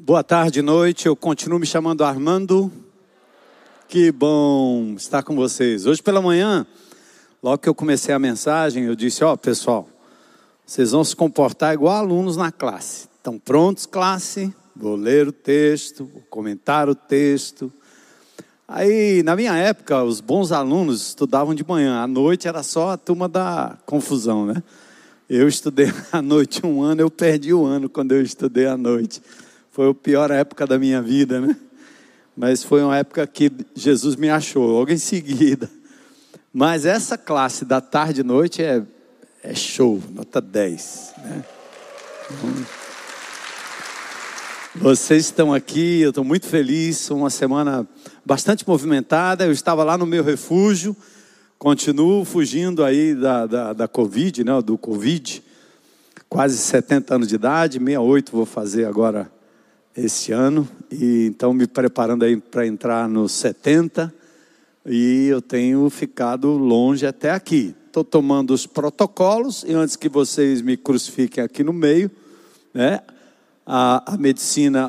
Boa tarde, noite. Eu continuo me chamando Armando. Que bom estar com vocês. Hoje pela manhã, logo que eu comecei a mensagem, eu disse: Ó, oh, pessoal, vocês vão se comportar igual alunos na classe. Estão prontos, classe? Vou ler o texto, vou comentar o texto. Aí, na minha época, os bons alunos estudavam de manhã, à noite era só a turma da confusão, né? Eu estudei à noite um ano, eu perdi o ano quando eu estudei à noite. Foi a pior época da minha vida, né? Mas foi uma época que Jesus me achou, logo em seguida. Mas essa classe da tarde e noite é, é show, nota 10. Né? Vocês estão aqui, eu estou muito feliz. Uma semana bastante movimentada. Eu estava lá no meu refúgio, continuo fugindo aí da, da, da Covid, né, do Covid. Quase 70 anos de idade, 68 vou fazer agora esse ano, e então me preparando aí para entrar nos 70, e eu tenho ficado longe até aqui. Estou tomando os protocolos, e antes que vocês me crucifiquem aqui no meio, né? A, a, medicina,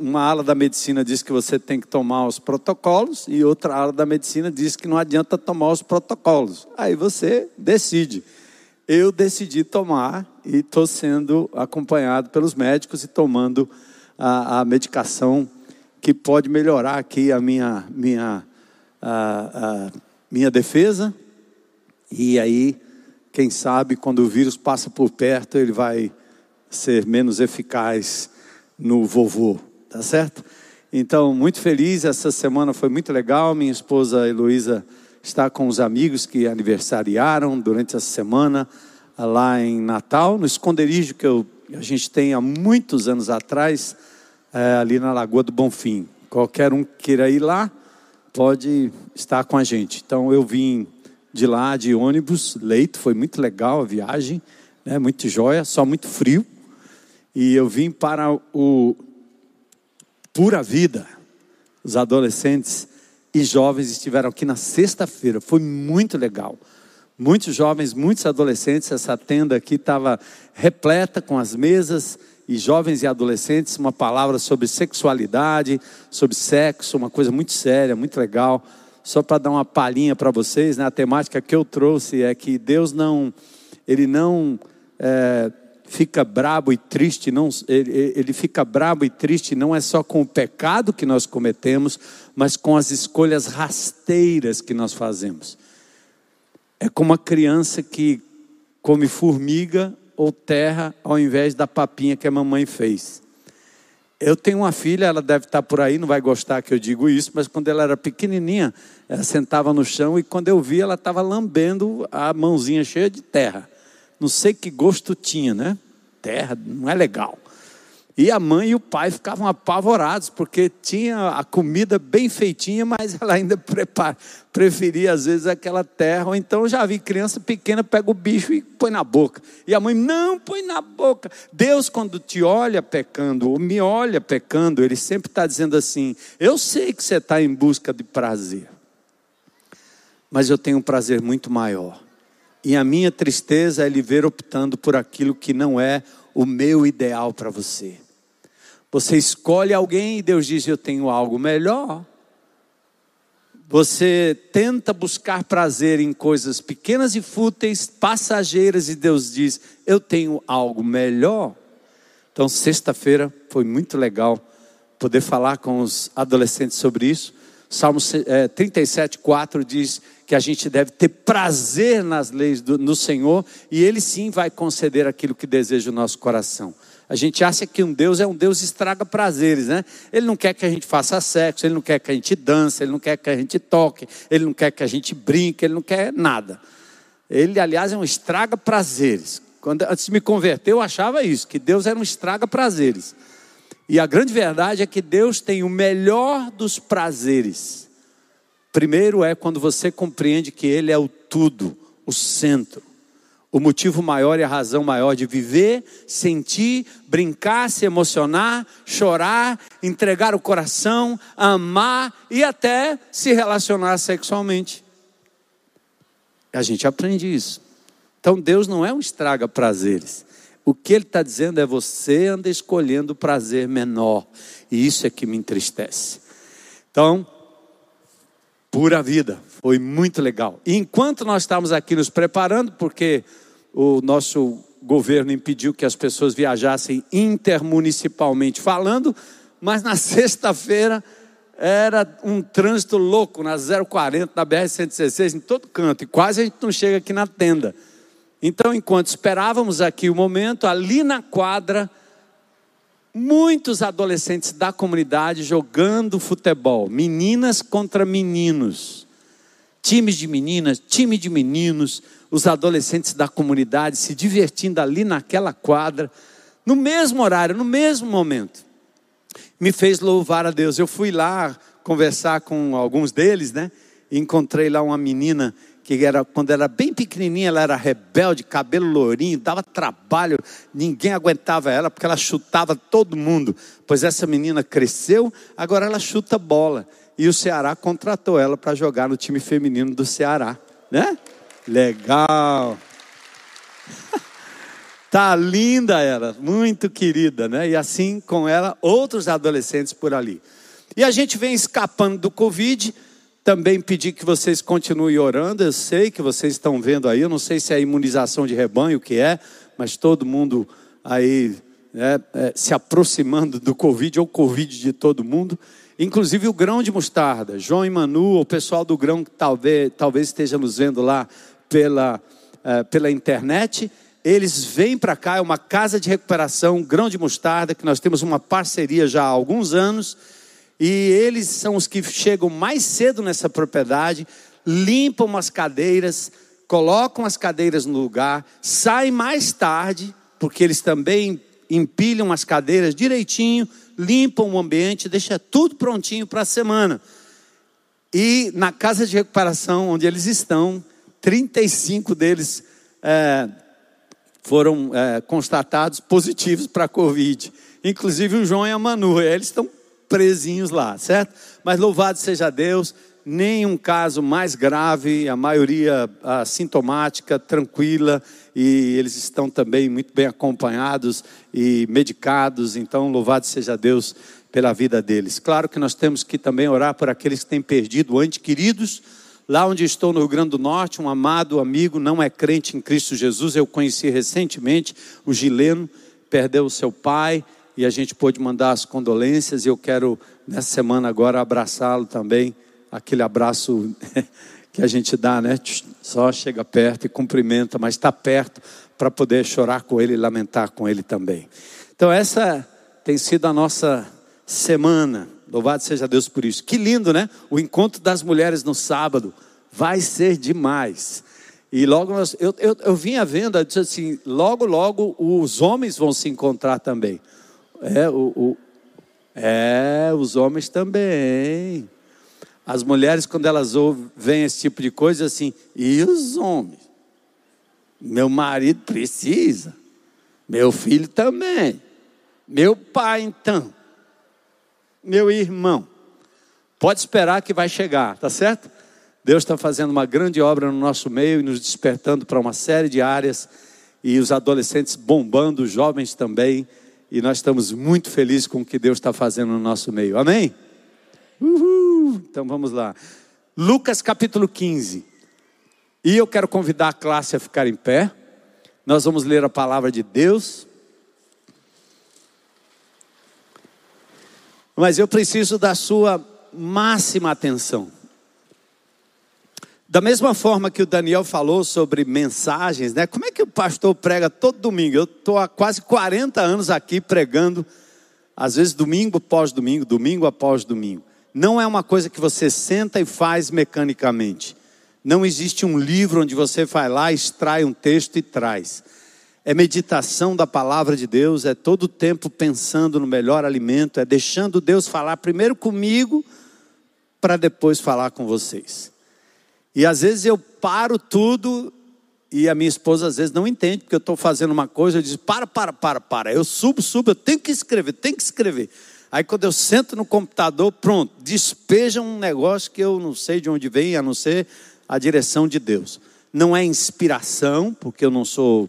uma ala da medicina diz que você tem que tomar os protocolos e outra ala da medicina diz que não adianta tomar os protocolos. Aí você decide. Eu decidi tomar e estou sendo acompanhado pelos médicos e tomando a, a medicação que pode melhorar aqui a minha, minha, a, a minha defesa. E aí, quem sabe, quando o vírus passa por perto, ele vai ser menos eficaz no vovô, tá certo? Então, muito feliz, essa semana foi muito legal. Minha esposa Heloísa está com os amigos que aniversariaram durante essa semana lá em Natal, no esconderijo que eu, a gente tem há muitos anos atrás, é, ali na Lagoa do Bonfim. Qualquer um que queira ir lá, pode estar com a gente. Então eu vim de lá de ônibus, leito, foi muito legal a viagem, né, muito joia, só muito frio. E eu vim para o Pura Vida. Os adolescentes e jovens estiveram aqui na sexta-feira, foi muito legal. Muitos jovens, muitos adolescentes, essa tenda aqui estava repleta com as mesas e jovens e adolescentes, uma palavra sobre sexualidade, sobre sexo, uma coisa muito séria, muito legal. Só para dar uma palhinha para vocês, né? a temática que eu trouxe é que Deus não, Ele não é, fica brabo e triste, não, ele, ele fica brabo e triste não é só com o pecado que nós cometemos, mas com as escolhas rasteiras que nós fazemos. É como uma criança que come formiga ou terra ao invés da papinha que a mamãe fez. Eu tenho uma filha, ela deve estar por aí, não vai gostar que eu digo isso, mas quando ela era pequenininha, ela sentava no chão e quando eu vi, ela estava lambendo a mãozinha cheia de terra. Não sei que gosto tinha, né? Terra, não é legal. E a mãe e o pai ficavam apavorados, porque tinha a comida bem feitinha, mas ela ainda prepara, preferia às vezes aquela terra. Ou então já vi criança pequena pega o bicho e põe na boca. E a mãe, não, põe na boca. Deus, quando te olha pecando, ou me olha pecando, Ele sempre está dizendo assim: Eu sei que você está em busca de prazer, mas eu tenho um prazer muito maior. E a minha tristeza é lhe ver optando por aquilo que não é o meu ideal para você. Você escolhe alguém e Deus diz: Eu tenho algo melhor. Você tenta buscar prazer em coisas pequenas e fúteis, passageiras, e Deus diz: Eu tenho algo melhor. Então, sexta-feira foi muito legal poder falar com os adolescentes sobre isso. Salmo é, 37, 4 diz que a gente deve ter prazer nas leis do, no Senhor e Ele sim vai conceder aquilo que deseja o nosso coração. A gente acha que um Deus é um Deus estraga prazeres, né? Ele não quer que a gente faça sexo, ele não quer que a gente dance, ele não quer que a gente toque, ele não quer que a gente brinque, ele não quer nada. Ele, aliás, é um estraga prazeres. Quando antes de me converter, eu achava isso, que Deus era um estraga prazeres. E a grande verdade é que Deus tem o melhor dos prazeres. Primeiro é quando você compreende que Ele é o tudo, o centro o motivo maior e a razão maior de viver, sentir, brincar, se emocionar, chorar, entregar o coração, amar e até se relacionar sexualmente. A gente aprende isso. Então Deus não é um estraga prazeres. O que ele está dizendo é: você anda escolhendo o prazer menor, e isso é que me entristece. Então, pura vida, foi muito legal. E enquanto nós estávamos aqui nos preparando, porque o nosso governo impediu que as pessoas viajassem intermunicipalmente falando, mas na sexta-feira era um trânsito louco na 040, na BR-116, em todo canto, e quase a gente não chega aqui na tenda. Então, enquanto esperávamos aqui o momento, ali na quadra, muitos adolescentes da comunidade jogando futebol, meninas contra meninos, times de meninas, time de meninos, os adolescentes da comunidade se divertindo ali naquela quadra, no mesmo horário, no mesmo momento me fez louvar a Deus. Eu fui lá conversar com alguns deles, né? E encontrei lá uma menina que era quando era bem pequenininha, ela era rebelde, cabelo lourinho, dava trabalho, ninguém aguentava ela porque ela chutava todo mundo. Pois essa menina cresceu, agora ela chuta bola. E o Ceará contratou ela para jogar no time feminino do Ceará, né? Legal. Tá linda ela, muito querida, né? E assim com ela, outros adolescentes por ali. E a gente vem escapando do Covid. Também pedir que vocês continuem orando. Eu sei que vocês estão vendo aí. Eu não sei se é imunização de rebanho que é, mas todo mundo aí né, é, se aproximando do Covid ou Covid de todo mundo. Inclusive o grão de mostarda. João e Manu, o pessoal do grão que talvez, talvez esteja nos vendo lá pela, é, pela internet eles vêm para cá, é uma casa de recuperação, grão de mostarda, que nós temos uma parceria já há alguns anos, e eles são os que chegam mais cedo nessa propriedade, limpam as cadeiras, colocam as cadeiras no lugar, saem mais tarde, porque eles também empilham as cadeiras direitinho, limpam o ambiente, deixa tudo prontinho para a semana. E na casa de recuperação onde eles estão, 35 deles é, foram é, constatados positivos para a Covid. Inclusive o João e a Manu, eles estão presinhos lá, certo? Mas louvado seja Deus, nenhum caso mais grave, a maioria assintomática, tranquila, e eles estão também muito bem acompanhados e medicados, então louvado seja Deus pela vida deles. Claro que nós temos que também orar por aqueles que têm perdido ante queridos, Lá onde estou no Rio Grande do Norte, um amado amigo não é crente em Cristo Jesus. Eu conheci recentemente o Gileno, perdeu o seu pai e a gente pôde mandar as condolências. E eu quero, nessa semana agora, abraçá-lo também. Aquele abraço que a gente dá, né? Só chega perto e cumprimenta, mas está perto para poder chorar com ele e lamentar com ele também. Então, essa tem sido a nossa semana Louvado seja Deus por isso. Que lindo, né? O encontro das mulheres no sábado vai ser demais. E logo nós, eu, eu, eu vinha vendo, eu disse assim, logo, logo os homens vão se encontrar também. É, o, o, é os homens também. As mulheres, quando elas veem esse tipo de coisa, assim, e os homens? Meu marido precisa, meu filho também, meu pai então meu irmão. Pode esperar que vai chegar, tá certo? Deus está fazendo uma grande obra no nosso meio e nos despertando para uma série de áreas e os adolescentes bombando, os jovens também. E nós estamos muito felizes com o que Deus está fazendo no nosso meio. Amém? Uhul. Então vamos lá. Lucas capítulo 15. E eu quero convidar a classe a ficar em pé. Nós vamos ler a palavra de Deus. Mas eu preciso da sua máxima atenção. Da mesma forma que o Daniel falou sobre mensagens, né? Como é que o pastor prega todo domingo? Eu estou há quase 40 anos aqui pregando, às vezes domingo após domingo, domingo após domingo. Não é uma coisa que você senta e faz mecanicamente. Não existe um livro onde você vai lá, extrai um texto e traz é meditação da palavra de Deus, é todo o tempo pensando no melhor alimento, é deixando Deus falar primeiro comigo, para depois falar com vocês. E às vezes eu paro tudo e a minha esposa às vezes não entende, porque eu estou fazendo uma coisa, eu digo, para, para, para, para. Eu subo, subo, eu tenho que escrever, tenho que escrever. Aí quando eu sento no computador, pronto, despeja um negócio que eu não sei de onde vem, a não ser a direção de Deus. Não é inspiração, porque eu não sou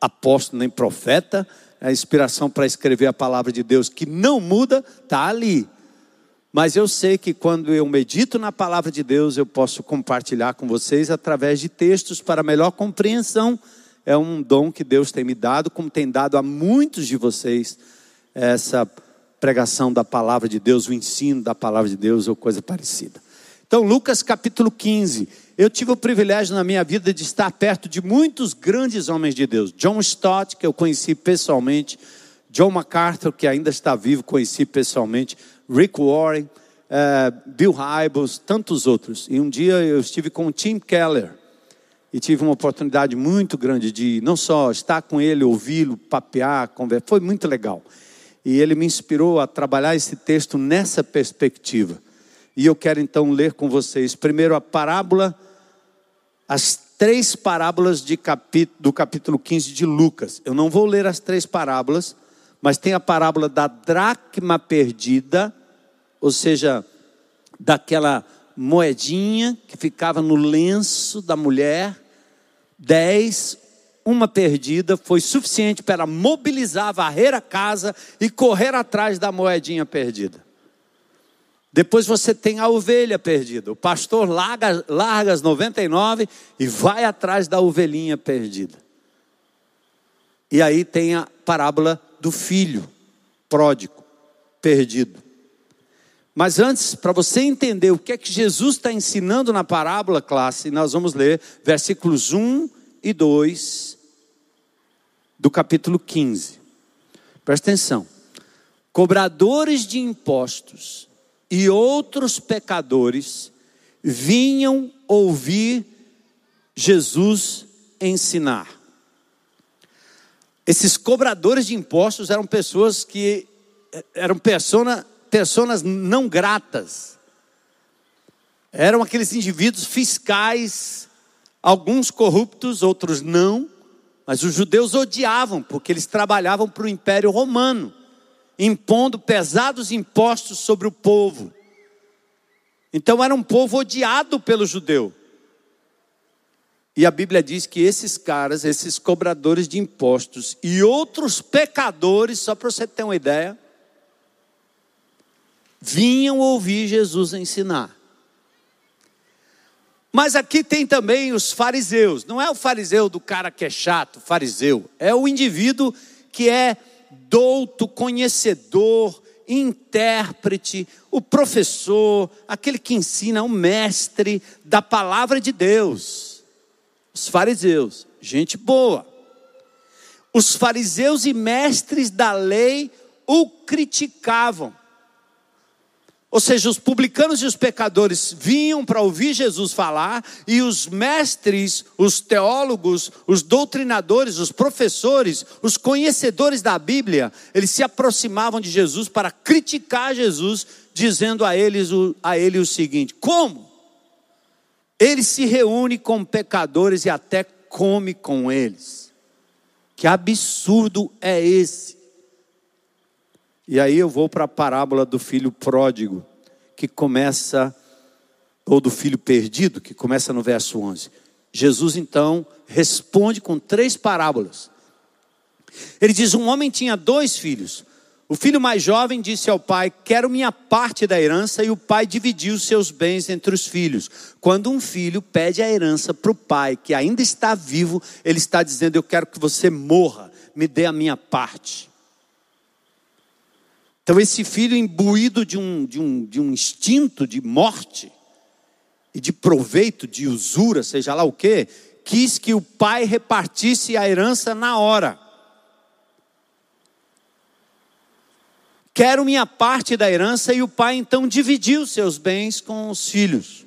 apóstolo nem profeta, a inspiração para escrever a palavra de Deus que não muda, está ali. Mas eu sei que quando eu medito na palavra de Deus, eu posso compartilhar com vocês através de textos para melhor compreensão. É um dom que Deus tem me dado, como tem dado a muitos de vocês, essa pregação da palavra de Deus, o ensino da palavra de Deus ou coisa parecida. Então, Lucas capítulo 15. Eu tive o privilégio na minha vida de estar perto de muitos grandes homens de Deus. John Stott, que eu conheci pessoalmente. John MacArthur, que ainda está vivo, conheci pessoalmente. Rick Warren, uh, Bill Hybels, tantos outros. E um dia eu estive com o Tim Keller e tive uma oportunidade muito grande de não só estar com ele, ouvi-lo, papear, conversar. Foi muito legal. E ele me inspirou a trabalhar esse texto nessa perspectiva. E eu quero então ler com vocês primeiro a parábola, as três parábolas capítulo, do capítulo 15 de Lucas. Eu não vou ler as três parábolas, mas tem a parábola da dracma perdida, ou seja, daquela moedinha que ficava no lenço da mulher, dez, uma perdida, foi suficiente para mobilizar, varrer a casa e correr atrás da moedinha perdida. Depois você tem a ovelha perdida. O pastor larga, larga as 99 e vai atrás da ovelhinha perdida. E aí tem a parábola do filho pródigo, perdido. Mas antes, para você entender o que é que Jesus está ensinando na parábola, classe, nós vamos ler versículos 1 e 2 do capítulo 15. Presta atenção. Cobradores de impostos e outros pecadores vinham ouvir Jesus ensinar. Esses cobradores de impostos eram pessoas que eram persona, pessoas não gratas. Eram aqueles indivíduos fiscais, alguns corruptos, outros não, mas os judeus odiavam, porque eles trabalhavam para o Império Romano, impondo pesados impostos sobre o povo. Então era um povo odiado pelo judeu. E a Bíblia diz que esses caras, esses cobradores de impostos e outros pecadores, só para você ter uma ideia, vinham ouvir Jesus ensinar. Mas aqui tem também os fariseus. Não é o fariseu do cara que é chato, fariseu. É o indivíduo que é douto, conhecedor, intérprete, o professor, aquele que ensina, o mestre da palavra de Deus os fariseus, gente boa. Os fariseus e mestres da lei o criticavam. Ou seja, os publicanos e os pecadores vinham para ouvir Jesus falar, e os mestres, os teólogos, os doutrinadores, os professores, os conhecedores da Bíblia, eles se aproximavam de Jesus para criticar Jesus, dizendo a eles a ele o seguinte: Como? Ele se reúne com pecadores e até come com eles. Que absurdo é esse? E aí eu vou para a parábola do filho pródigo, que começa, ou do filho perdido, que começa no verso 11. Jesus então responde com três parábolas. Ele diz: Um homem tinha dois filhos. O filho mais jovem disse ao pai: Quero minha parte da herança, e o pai dividiu seus bens entre os filhos. Quando um filho pede a herança para o pai, que ainda está vivo, ele está dizendo: Eu quero que você morra, me dê a minha parte. Então, esse filho, imbuído de um, de um, de um instinto de morte, e de proveito, de usura, seja lá o que, quis que o pai repartisse a herança na hora. Quero minha parte da herança, e o pai então dividiu seus bens com os filhos.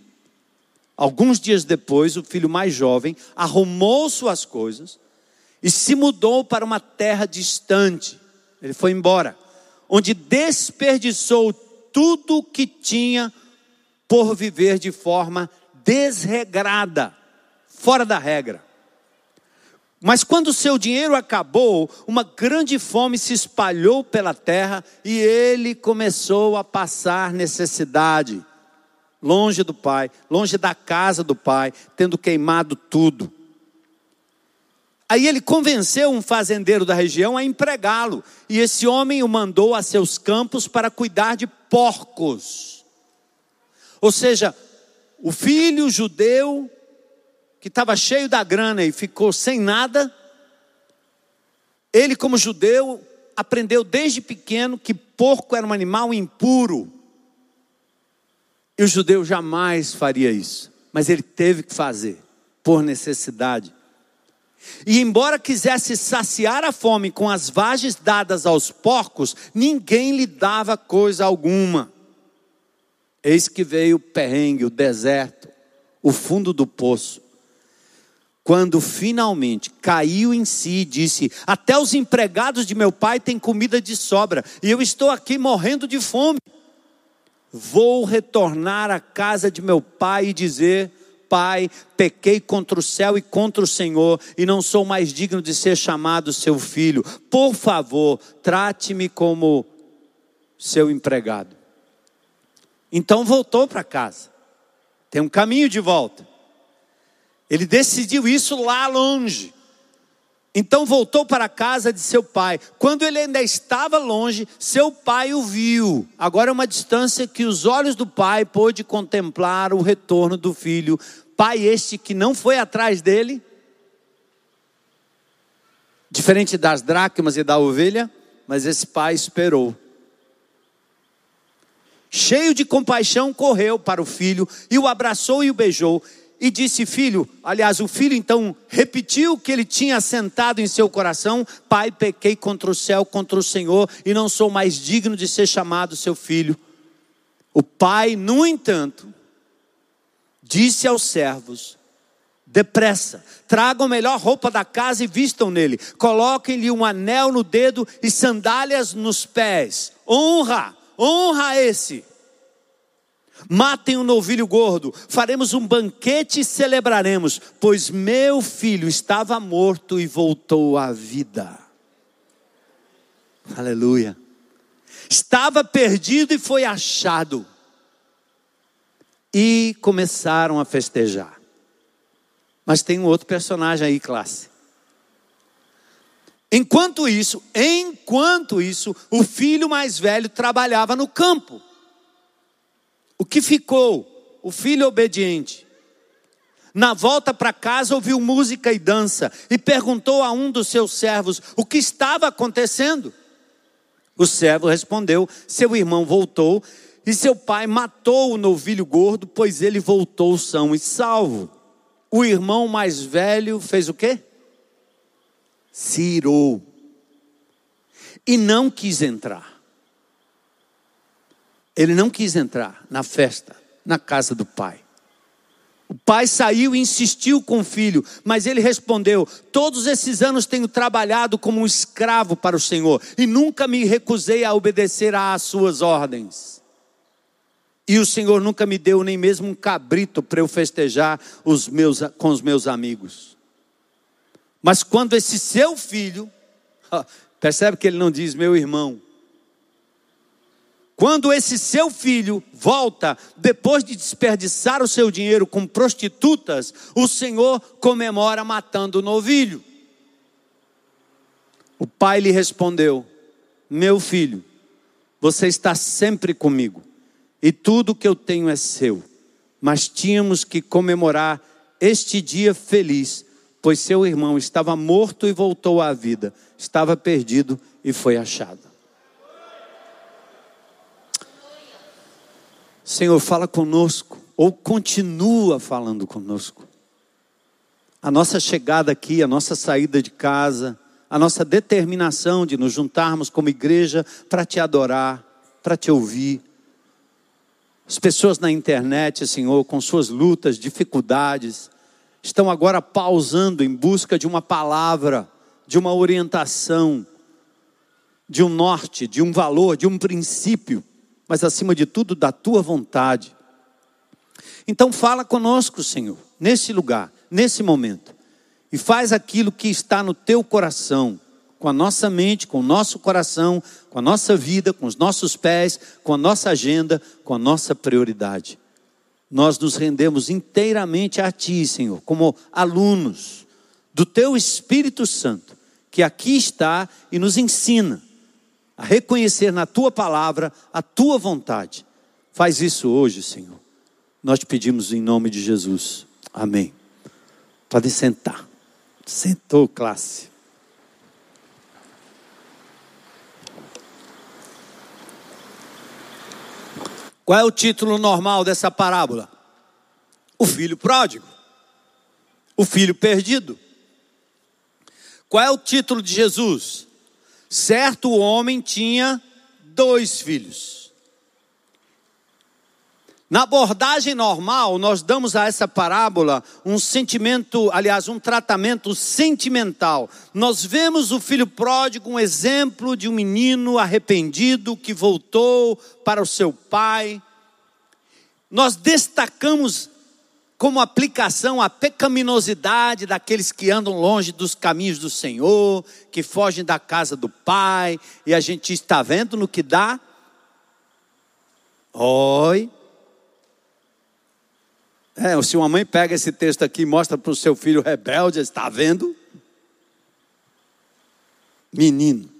Alguns dias depois, o filho mais jovem arrumou suas coisas e se mudou para uma terra distante. Ele foi embora, onde desperdiçou tudo o que tinha por viver de forma desregrada, fora da regra. Mas quando seu dinheiro acabou, uma grande fome se espalhou pela terra e ele começou a passar necessidade, longe do pai, longe da casa do pai, tendo queimado tudo. Aí ele convenceu um fazendeiro da região a empregá-lo, e esse homem o mandou a seus campos para cuidar de porcos. Ou seja, o filho judeu que estava cheio da grana e ficou sem nada, ele, como judeu, aprendeu desde pequeno que porco era um animal impuro. E o judeu jamais faria isso, mas ele teve que fazer, por necessidade. E embora quisesse saciar a fome com as vagens dadas aos porcos, ninguém lhe dava coisa alguma. Eis que veio o perrengue, o deserto, o fundo do poço. Quando finalmente caiu em si e disse: Até os empregados de meu pai têm comida de sobra, e eu estou aqui morrendo de fome. Vou retornar à casa de meu pai e dizer: Pai, pequei contra o céu e contra o Senhor, e não sou mais digno de ser chamado seu filho. Por favor, trate-me como seu empregado. Então voltou para casa. Tem um caminho de volta. Ele decidiu isso lá longe. Então voltou para a casa de seu pai. Quando ele ainda estava longe, seu pai o viu. Agora é uma distância que os olhos do pai pôde contemplar o retorno do filho. Pai este que não foi atrás dele, diferente das dracmas e da ovelha, mas esse pai esperou. Cheio de compaixão, correu para o filho e o abraçou e o beijou e disse: Filho, aliás, o filho então repetiu o que ele tinha sentado em seu coração: Pai, pequei contra o céu, contra o Senhor, e não sou mais digno de ser chamado seu filho. O pai, no entanto, disse aos servos: Depressa, tragam a melhor roupa da casa e vistam nele, coloquem-lhe um anel no dedo e sandálias nos pés. Honra, honra esse. Matem um novilho gordo, faremos um banquete e celebraremos, pois meu filho estava morto e voltou à vida. Aleluia. Estava perdido e foi achado. E começaram a festejar. Mas tem um outro personagem aí, classe. Enquanto isso, enquanto isso, o filho mais velho trabalhava no campo. O que ficou? O filho obediente. Na volta para casa, ouviu música e dança e perguntou a um dos seus servos o que estava acontecendo. O servo respondeu: Seu irmão voltou e seu pai matou o novilho gordo, pois ele voltou são e salvo. O irmão mais velho fez o quê? Se irou e não quis entrar. Ele não quis entrar na festa, na casa do pai. O pai saiu e insistiu com o filho, mas ele respondeu: Todos esses anos tenho trabalhado como um escravo para o Senhor e nunca me recusei a obedecer às suas ordens. E o Senhor nunca me deu nem mesmo um cabrito para eu festejar os meus, com os meus amigos. Mas quando esse seu filho, percebe que ele não diz meu irmão, quando esse seu filho volta, depois de desperdiçar o seu dinheiro com prostitutas, o Senhor comemora matando o novilho. O pai lhe respondeu: Meu filho, você está sempre comigo, e tudo que eu tenho é seu. Mas tínhamos que comemorar este dia feliz, pois seu irmão estava morto e voltou à vida, estava perdido e foi achado. Senhor, fala conosco, ou continua falando conosco. A nossa chegada aqui, a nossa saída de casa, a nossa determinação de nos juntarmos como igreja para te adorar, para te ouvir. As pessoas na internet, Senhor, com suas lutas, dificuldades, estão agora pausando em busca de uma palavra, de uma orientação, de um norte, de um valor, de um princípio mas acima de tudo da tua vontade. Então fala conosco, Senhor, nesse lugar, nesse momento, e faz aquilo que está no teu coração, com a nossa mente, com o nosso coração, com a nossa vida, com os nossos pés, com a nossa agenda, com a nossa prioridade. Nós nos rendemos inteiramente a Ti, Senhor, como alunos do teu Espírito Santo, que aqui está e nos ensina a reconhecer na tua palavra a tua vontade. Faz isso hoje, Senhor. Nós te pedimos em nome de Jesus. Amém. Pode sentar. Sentou, classe. Qual é o título normal dessa parábola? O filho pródigo. O filho perdido. Qual é o título de Jesus? Certo homem tinha dois filhos. Na abordagem normal, nós damos a essa parábola um sentimento, aliás, um tratamento sentimental. Nós vemos o filho pródigo, um exemplo de um menino arrependido que voltou para o seu pai. Nós destacamos como aplicação a pecaminosidade daqueles que andam longe dos caminhos do Senhor, que fogem da casa do Pai, e a gente está vendo no que dá. Oi. É, se uma mãe pega esse texto aqui e mostra para o seu filho rebelde, está vendo? Menino.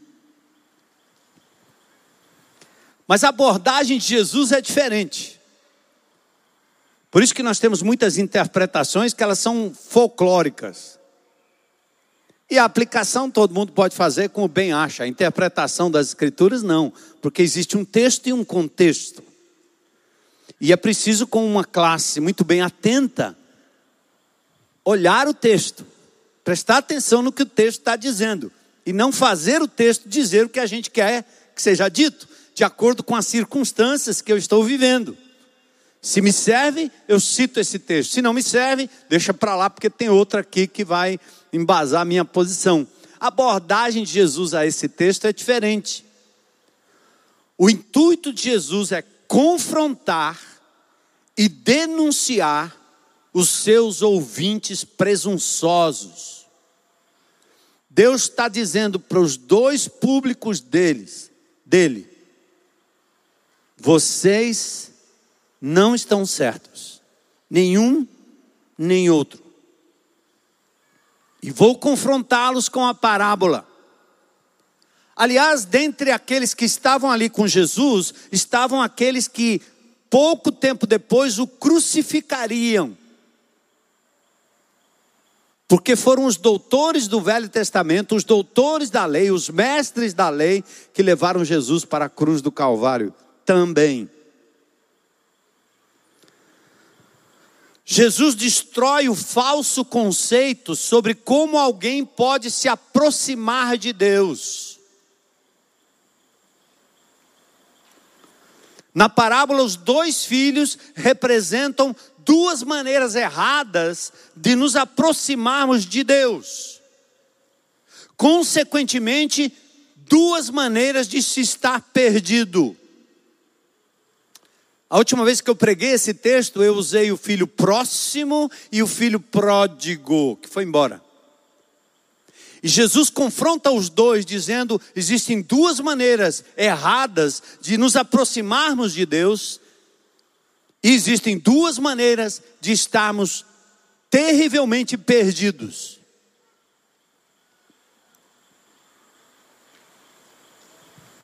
Mas a abordagem de Jesus é diferente. Por isso que nós temos muitas interpretações que elas são folclóricas. E a aplicação todo mundo pode fazer como bem acha. A interpretação das escrituras não, porque existe um texto e um contexto. E é preciso com uma classe muito bem atenta olhar o texto, prestar atenção no que o texto está dizendo e não fazer o texto dizer o que a gente quer que seja dito, de acordo com as circunstâncias que eu estou vivendo. Se me serve, eu cito esse texto. Se não me serve, deixa para lá, porque tem outra aqui que vai embasar a minha posição. A abordagem de Jesus a esse texto é diferente. O intuito de Jesus é confrontar e denunciar os seus ouvintes presunçosos. Deus está dizendo para os dois públicos deles, dele, vocês não estão certos, nenhum nem outro. E vou confrontá-los com a parábola. Aliás, dentre aqueles que estavam ali com Jesus, estavam aqueles que pouco tempo depois o crucificariam. Porque foram os doutores do Velho Testamento, os doutores da lei, os mestres da lei, que levaram Jesus para a cruz do Calvário também. Jesus destrói o falso conceito sobre como alguém pode se aproximar de Deus. Na parábola, os dois filhos representam duas maneiras erradas de nos aproximarmos de Deus. Consequentemente, duas maneiras de se estar perdido. A última vez que eu preguei esse texto, eu usei o filho próximo e o filho pródigo, que foi embora. E Jesus confronta os dois, dizendo: existem duas maneiras erradas de nos aproximarmos de Deus, e existem duas maneiras de estarmos terrivelmente perdidos.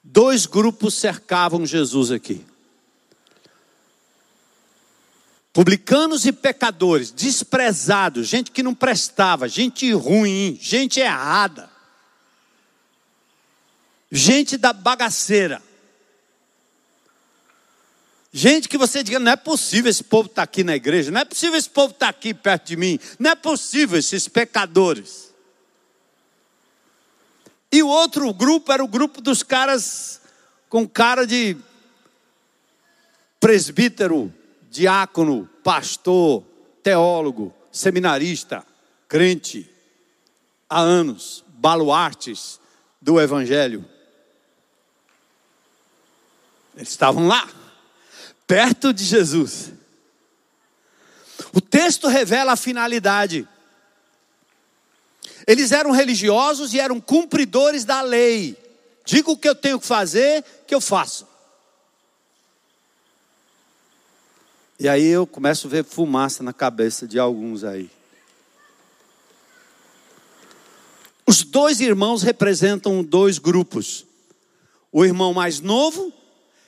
Dois grupos cercavam Jesus aqui. Publicanos e pecadores, desprezados, gente que não prestava, gente ruim, gente errada, gente da bagaceira. Gente que você diga, não é possível esse povo estar tá aqui na igreja, não é possível esse povo estar tá aqui perto de mim, não é possível esses pecadores. E o outro grupo era o grupo dos caras com cara de presbítero, diácono, pastor, teólogo, seminarista, crente, há anos, baluartes do Evangelho. Eles estavam lá, perto de Jesus. O texto revela a finalidade. Eles eram religiosos e eram cumpridores da lei. Digo o que eu tenho que fazer, que eu faço. E aí eu começo a ver fumaça na cabeça de alguns aí. Os dois irmãos representam dois grupos. O irmão mais novo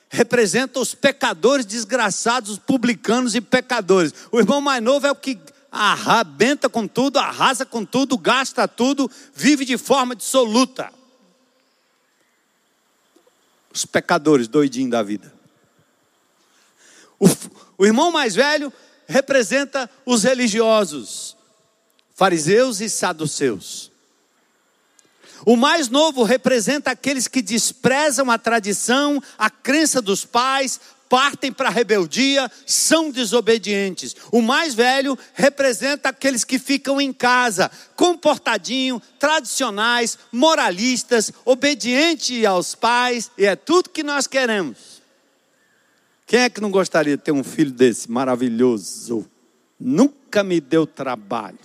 representa os pecadores desgraçados, os publicanos e pecadores. O irmão mais novo é o que arrebenta com tudo, arrasa com tudo, gasta tudo, vive de forma dissoluta. Os pecadores doidinhos da vida. O, o irmão mais velho representa os religiosos, fariseus e saduceus. O mais novo representa aqueles que desprezam a tradição, a crença dos pais, partem para a rebeldia, são desobedientes. O mais velho representa aqueles que ficam em casa, comportadinho, tradicionais, moralistas, obedientes aos pais, e é tudo que nós queremos. Quem é que não gostaria de ter um filho desse maravilhoso? Nunca me deu trabalho.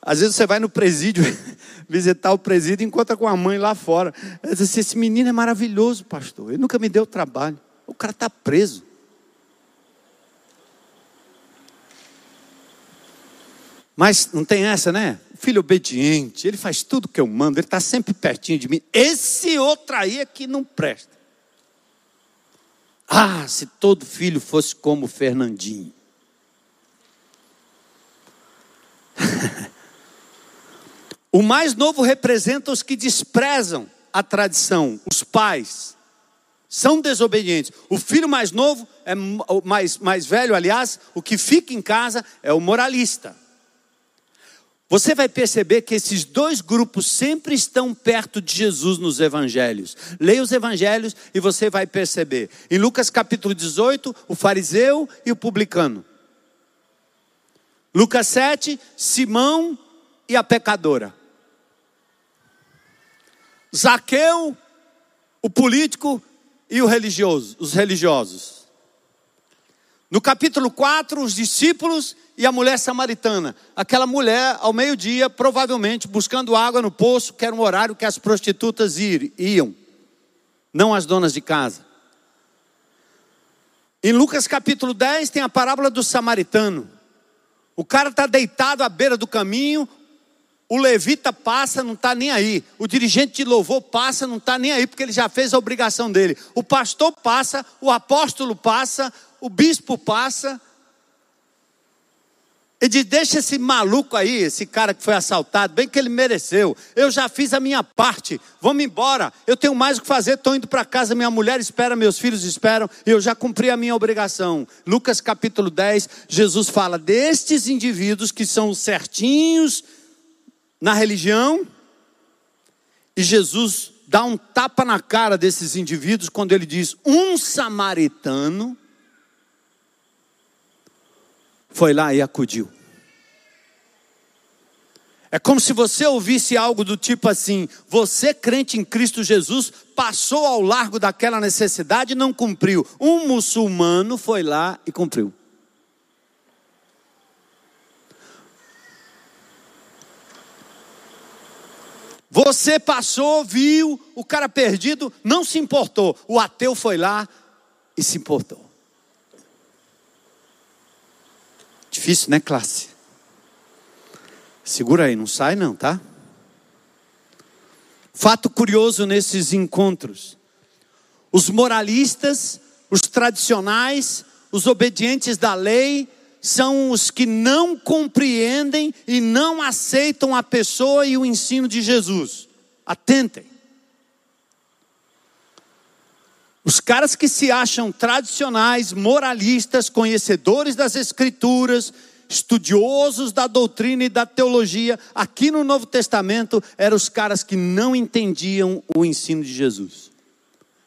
Às vezes você vai no presídio visitar o presídio e encontra com a mãe lá fora. Diz assim, esse menino é maravilhoso, pastor. Ele nunca me deu trabalho. O cara está preso. Mas não tem essa, né? Filho obediente, ele faz tudo que eu mando, ele está sempre pertinho de mim. Esse outro aí é que não presta. Ah, se todo filho fosse como Fernandinho. O mais novo representa os que desprezam a tradição, os pais. São desobedientes. O filho mais novo, é mais, mais velho, aliás, o que fica em casa é o moralista. Você vai perceber que esses dois grupos sempre estão perto de Jesus nos evangelhos. Leia os evangelhos e você vai perceber. Em Lucas capítulo 18, o fariseu e o publicano. Lucas 7, Simão e a pecadora. Zaqueu, o político e o religioso, os religiosos. No capítulo 4, os discípulos e a mulher samaritana. Aquela mulher, ao meio-dia, provavelmente buscando água no poço, que era um horário que as prostitutas iam, não as donas de casa. Em Lucas capítulo 10 tem a parábola do samaritano. O cara está deitado à beira do caminho, o levita passa, não está nem aí. O dirigente de louvor passa, não está nem aí, porque ele já fez a obrigação dele. O pastor passa, o apóstolo passa, o bispo passa. Ele diz: Deixa esse maluco aí, esse cara que foi assaltado, bem que ele mereceu. Eu já fiz a minha parte, vamos embora. Eu tenho mais o que fazer, estou indo para casa. Minha mulher espera, meus filhos esperam, e eu já cumpri a minha obrigação. Lucas capítulo 10, Jesus fala destes indivíduos que são certinhos na religião, e Jesus dá um tapa na cara desses indivíduos quando ele diz: um samaritano foi lá e acudiu. É como se você ouvisse algo do tipo assim: você, crente em Cristo Jesus, passou ao largo daquela necessidade e não cumpriu. Um muçulmano foi lá e cumpriu. Você passou, viu, o cara perdido não se importou. O ateu foi lá e se importou. Difícil, né, classe? Segura aí, não sai não, tá? Fato curioso nesses encontros: os moralistas, os tradicionais, os obedientes da lei, são os que não compreendem e não aceitam a pessoa e o ensino de Jesus. Atentem. Os caras que se acham tradicionais, moralistas, conhecedores das Escrituras, estudiosos da doutrina e da teologia, aqui no Novo Testamento, eram os caras que não entendiam o ensino de Jesus.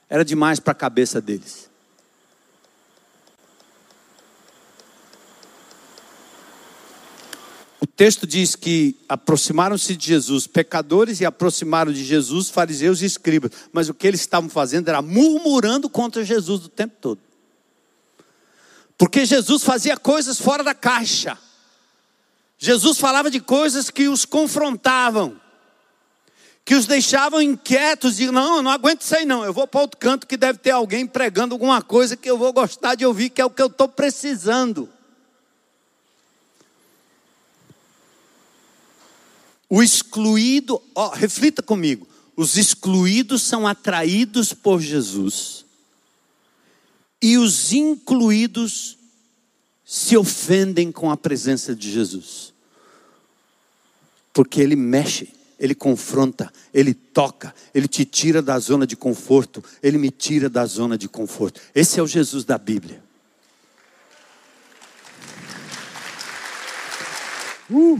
Era demais para a cabeça deles. O texto diz que aproximaram-se de Jesus pecadores e aproximaram de Jesus fariseus e escribas, mas o que eles estavam fazendo era murmurando contra Jesus o tempo todo. Porque Jesus fazia coisas fora da caixa. Jesus falava de coisas que os confrontavam, que os deixavam inquietos, e não, eu não aguento isso aí não, eu vou para outro canto que deve ter alguém pregando alguma coisa que eu vou gostar de ouvir, que é o que eu estou precisando. O excluído, ó, reflita comigo. Os excluídos são atraídos por Jesus. E os incluídos se ofendem com a presença de Jesus. Porque ele mexe, ele confronta, ele toca, ele te tira da zona de conforto, ele me tira da zona de conforto. Esse é o Jesus da Bíblia. Uh.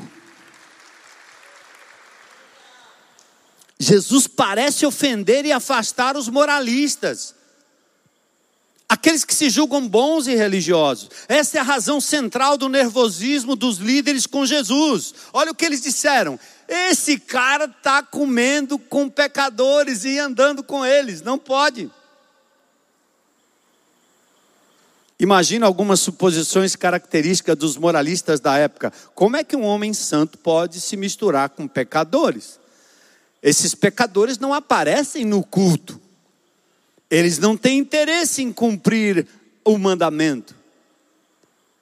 Jesus parece ofender e afastar os moralistas, aqueles que se julgam bons e religiosos. Essa é a razão central do nervosismo dos líderes com Jesus. Olha o que eles disseram: esse cara está comendo com pecadores e andando com eles, não pode. Imagina algumas suposições características dos moralistas da época. Como é que um homem santo pode se misturar com pecadores? Esses pecadores não aparecem no culto. Eles não têm interesse em cumprir o mandamento.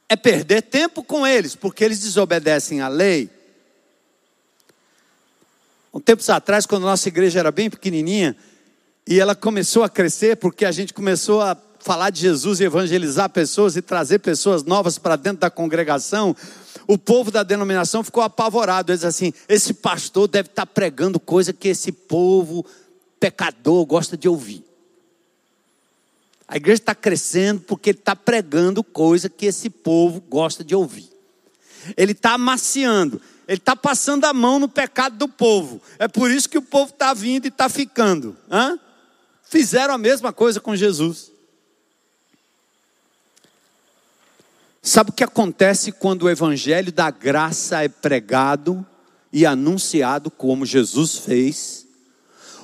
É perder tempo com eles, porque eles desobedecem à lei. Um tempos atrás, quando a nossa igreja era bem pequenininha, e ela começou a crescer, porque a gente começou a falar de Jesus e evangelizar pessoas e trazer pessoas novas para dentro da congregação, o povo da denominação ficou apavorado. Eles assim: esse pastor deve estar tá pregando coisa que esse povo pecador gosta de ouvir. A igreja está crescendo porque ele está pregando coisa que esse povo gosta de ouvir. Ele está amaciando, ele está passando a mão no pecado do povo. É por isso que o povo está vindo e está ficando. Hã? Fizeram a mesma coisa com Jesus. Sabe o que acontece quando o evangelho da graça é pregado e anunciado como Jesus fez?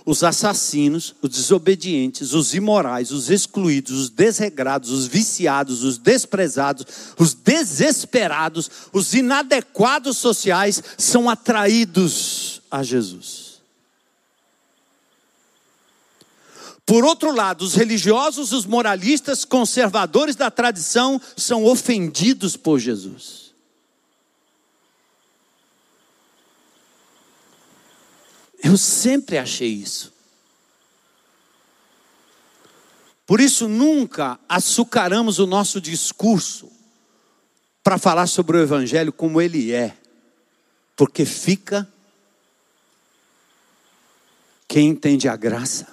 Os assassinos, os desobedientes, os imorais, os excluídos, os desregrados, os viciados, os desprezados, os desesperados, os inadequados sociais são atraídos a Jesus. Por outro lado, os religiosos, os moralistas, conservadores da tradição são ofendidos por Jesus. Eu sempre achei isso. Por isso, nunca açucaramos o nosso discurso para falar sobre o Evangelho como ele é, porque fica quem entende a graça.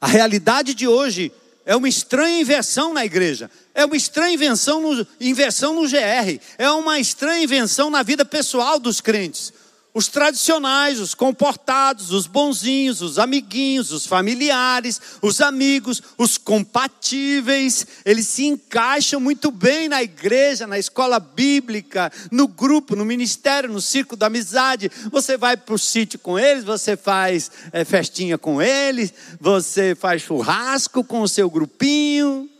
A realidade de hoje é uma estranha inversão na igreja, é uma estranha invenção no, inversão no GR, é uma estranha invenção na vida pessoal dos crentes os tradicionais, os comportados, os bonzinhos, os amiguinhos, os familiares, os amigos, os compatíveis, eles se encaixam muito bem na igreja, na escola bíblica, no grupo, no ministério, no círculo da amizade. Você vai para o sítio com eles, você faz é, festinha com eles, você faz churrasco com o seu grupinho.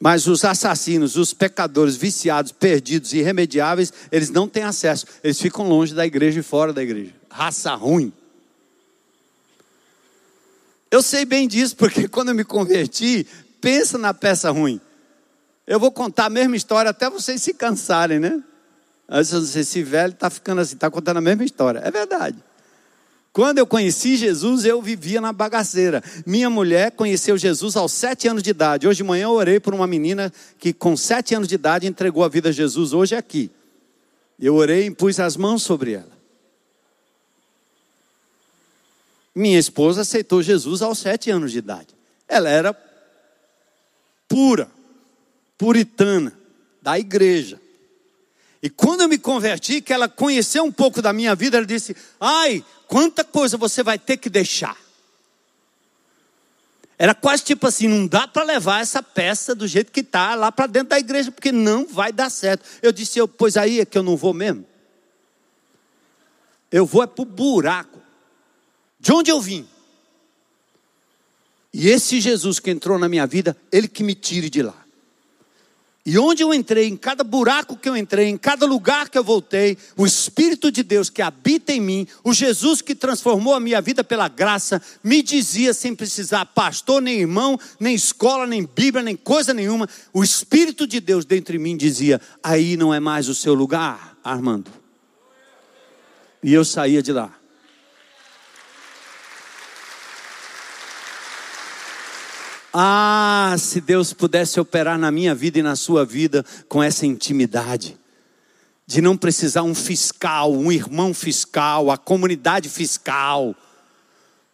Mas os assassinos, os pecadores, viciados, perdidos, irremediáveis, eles não têm acesso. Eles ficam longe da igreja e fora da igreja. Raça ruim. Eu sei bem disso, porque quando eu me converti, pensa na peça ruim. Eu vou contar a mesma história até vocês se cansarem, né? Às vezes, esse velho está ficando assim, está contando a mesma história. É verdade. Quando eu conheci Jesus, eu vivia na bagaceira. Minha mulher conheceu Jesus aos sete anos de idade. Hoje de manhã eu orei por uma menina que, com sete anos de idade, entregou a vida a Jesus. Hoje é aqui. Eu orei e pus as mãos sobre ela. Minha esposa aceitou Jesus aos sete anos de idade. Ela era pura, puritana, da igreja. E quando eu me converti, que ela conheceu um pouco da minha vida, ela disse: Ai, quanta coisa você vai ter que deixar. Era quase tipo assim: não dá para levar essa peça do jeito que está lá para dentro da igreja, porque não vai dar certo. Eu disse: eu, Pois aí é que eu não vou mesmo. Eu vou é para o buraco. De onde eu vim? E esse Jesus que entrou na minha vida, ele que me tire de lá. E onde eu entrei, em cada buraco que eu entrei, em cada lugar que eu voltei, o Espírito de Deus que habita em mim, o Jesus que transformou a minha vida pela graça, me dizia sem precisar pastor, nem irmão, nem escola, nem Bíblia, nem coisa nenhuma. O Espírito de Deus dentro de mim dizia: aí não é mais o seu lugar, Armando. E eu saía de lá. Ah, se Deus pudesse operar na minha vida e na sua vida com essa intimidade, de não precisar um fiscal, um irmão fiscal, a comunidade fiscal,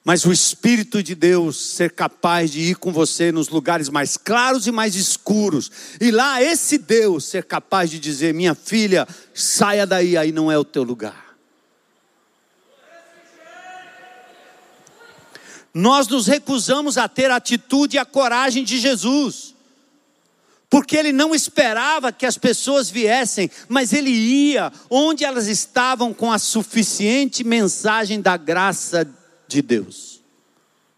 mas o Espírito de Deus ser capaz de ir com você nos lugares mais claros e mais escuros, e lá esse Deus ser capaz de dizer: minha filha, saia daí, aí não é o teu lugar. Nós nos recusamos a ter a atitude e a coragem de Jesus. Porque ele não esperava que as pessoas viessem, mas ele ia onde elas estavam com a suficiente mensagem da graça de Deus.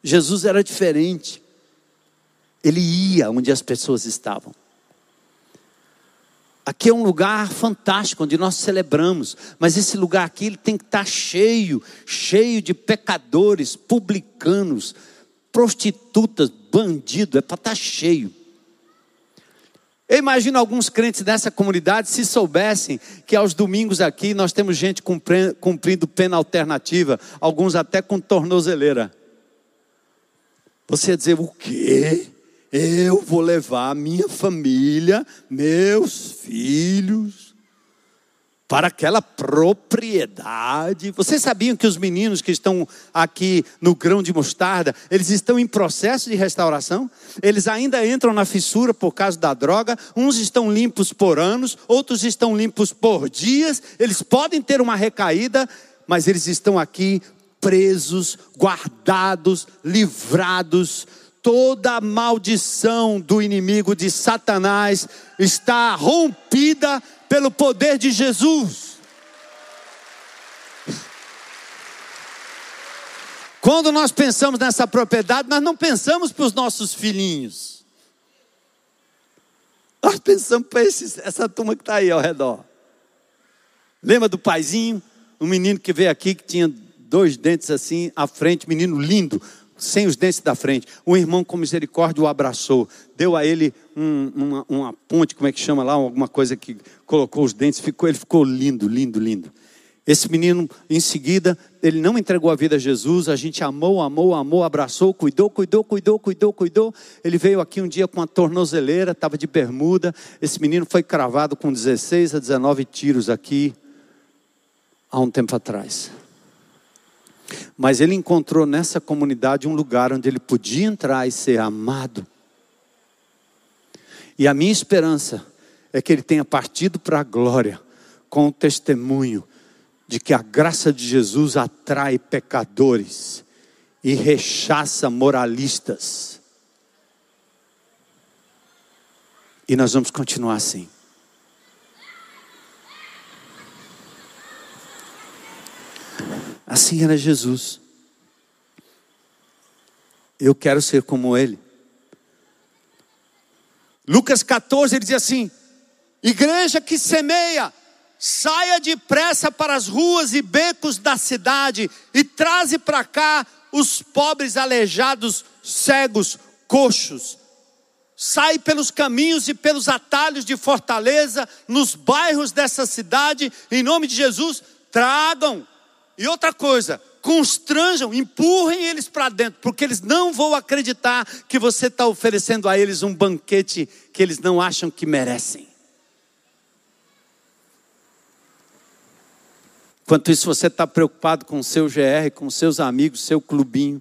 Jesus era diferente. Ele ia onde as pessoas estavam. Aqui é um lugar fantástico onde nós celebramos, mas esse lugar aqui ele tem que estar cheio, cheio de pecadores, publicanos, prostitutas, bandidos, é para estar cheio. Eu imagino alguns crentes dessa comunidade se soubessem que aos domingos aqui nós temos gente cumprindo pena alternativa, alguns até com tornozeleira. Você ia dizer o quê? Eu vou levar minha família, meus filhos, para aquela propriedade. Vocês sabiam que os meninos que estão aqui no grão de mostarda, eles estão em processo de restauração? Eles ainda entram na fissura por causa da droga. Uns estão limpos por anos, outros estão limpos por dias. Eles podem ter uma recaída, mas eles estão aqui presos, guardados, livrados toda a maldição do inimigo de Satanás está rompida pelo poder de Jesus. Quando nós pensamos nessa propriedade, nós não pensamos para os nossos filhinhos. Nós pensamos para essa turma que está aí ao redor. Lembra do paizinho? Um menino que veio aqui que tinha dois dentes assim à frente, menino lindo, sem os dentes da frente. Um irmão com misericórdia o abraçou, deu a ele um, uma, uma, ponte, como é que chama lá, alguma coisa que colocou os dentes, ficou, ele ficou lindo, lindo, lindo. Esse menino, em seguida, ele não entregou a vida a Jesus, a gente amou, amou, amou, abraçou, cuidou, cuidou, cuidou, cuidou, cuidou. Ele veio aqui um dia com uma tornozeleira, estava de bermuda. Esse menino foi cravado com 16 a 19 tiros aqui, há um tempo atrás. Mas ele encontrou nessa comunidade um lugar onde ele podia entrar e ser amado. E a minha esperança é que ele tenha partido para a glória com o testemunho de que a graça de Jesus atrai pecadores e rechaça moralistas. E nós vamos continuar assim. Assim era Jesus. Eu quero ser como Ele. Lucas 14, ele diz assim: Igreja que semeia, saia depressa para as ruas e becos da cidade e traze para cá os pobres aleijados, cegos, coxos. Sai pelos caminhos e pelos atalhos de fortaleza, nos bairros dessa cidade, em nome de Jesus, tragam e outra coisa, constranjam, empurrem eles para dentro, porque eles não vão acreditar que você está oferecendo a eles um banquete que eles não acham que merecem. Enquanto isso, você está preocupado com o seu GR, com seus amigos, seu clubinho.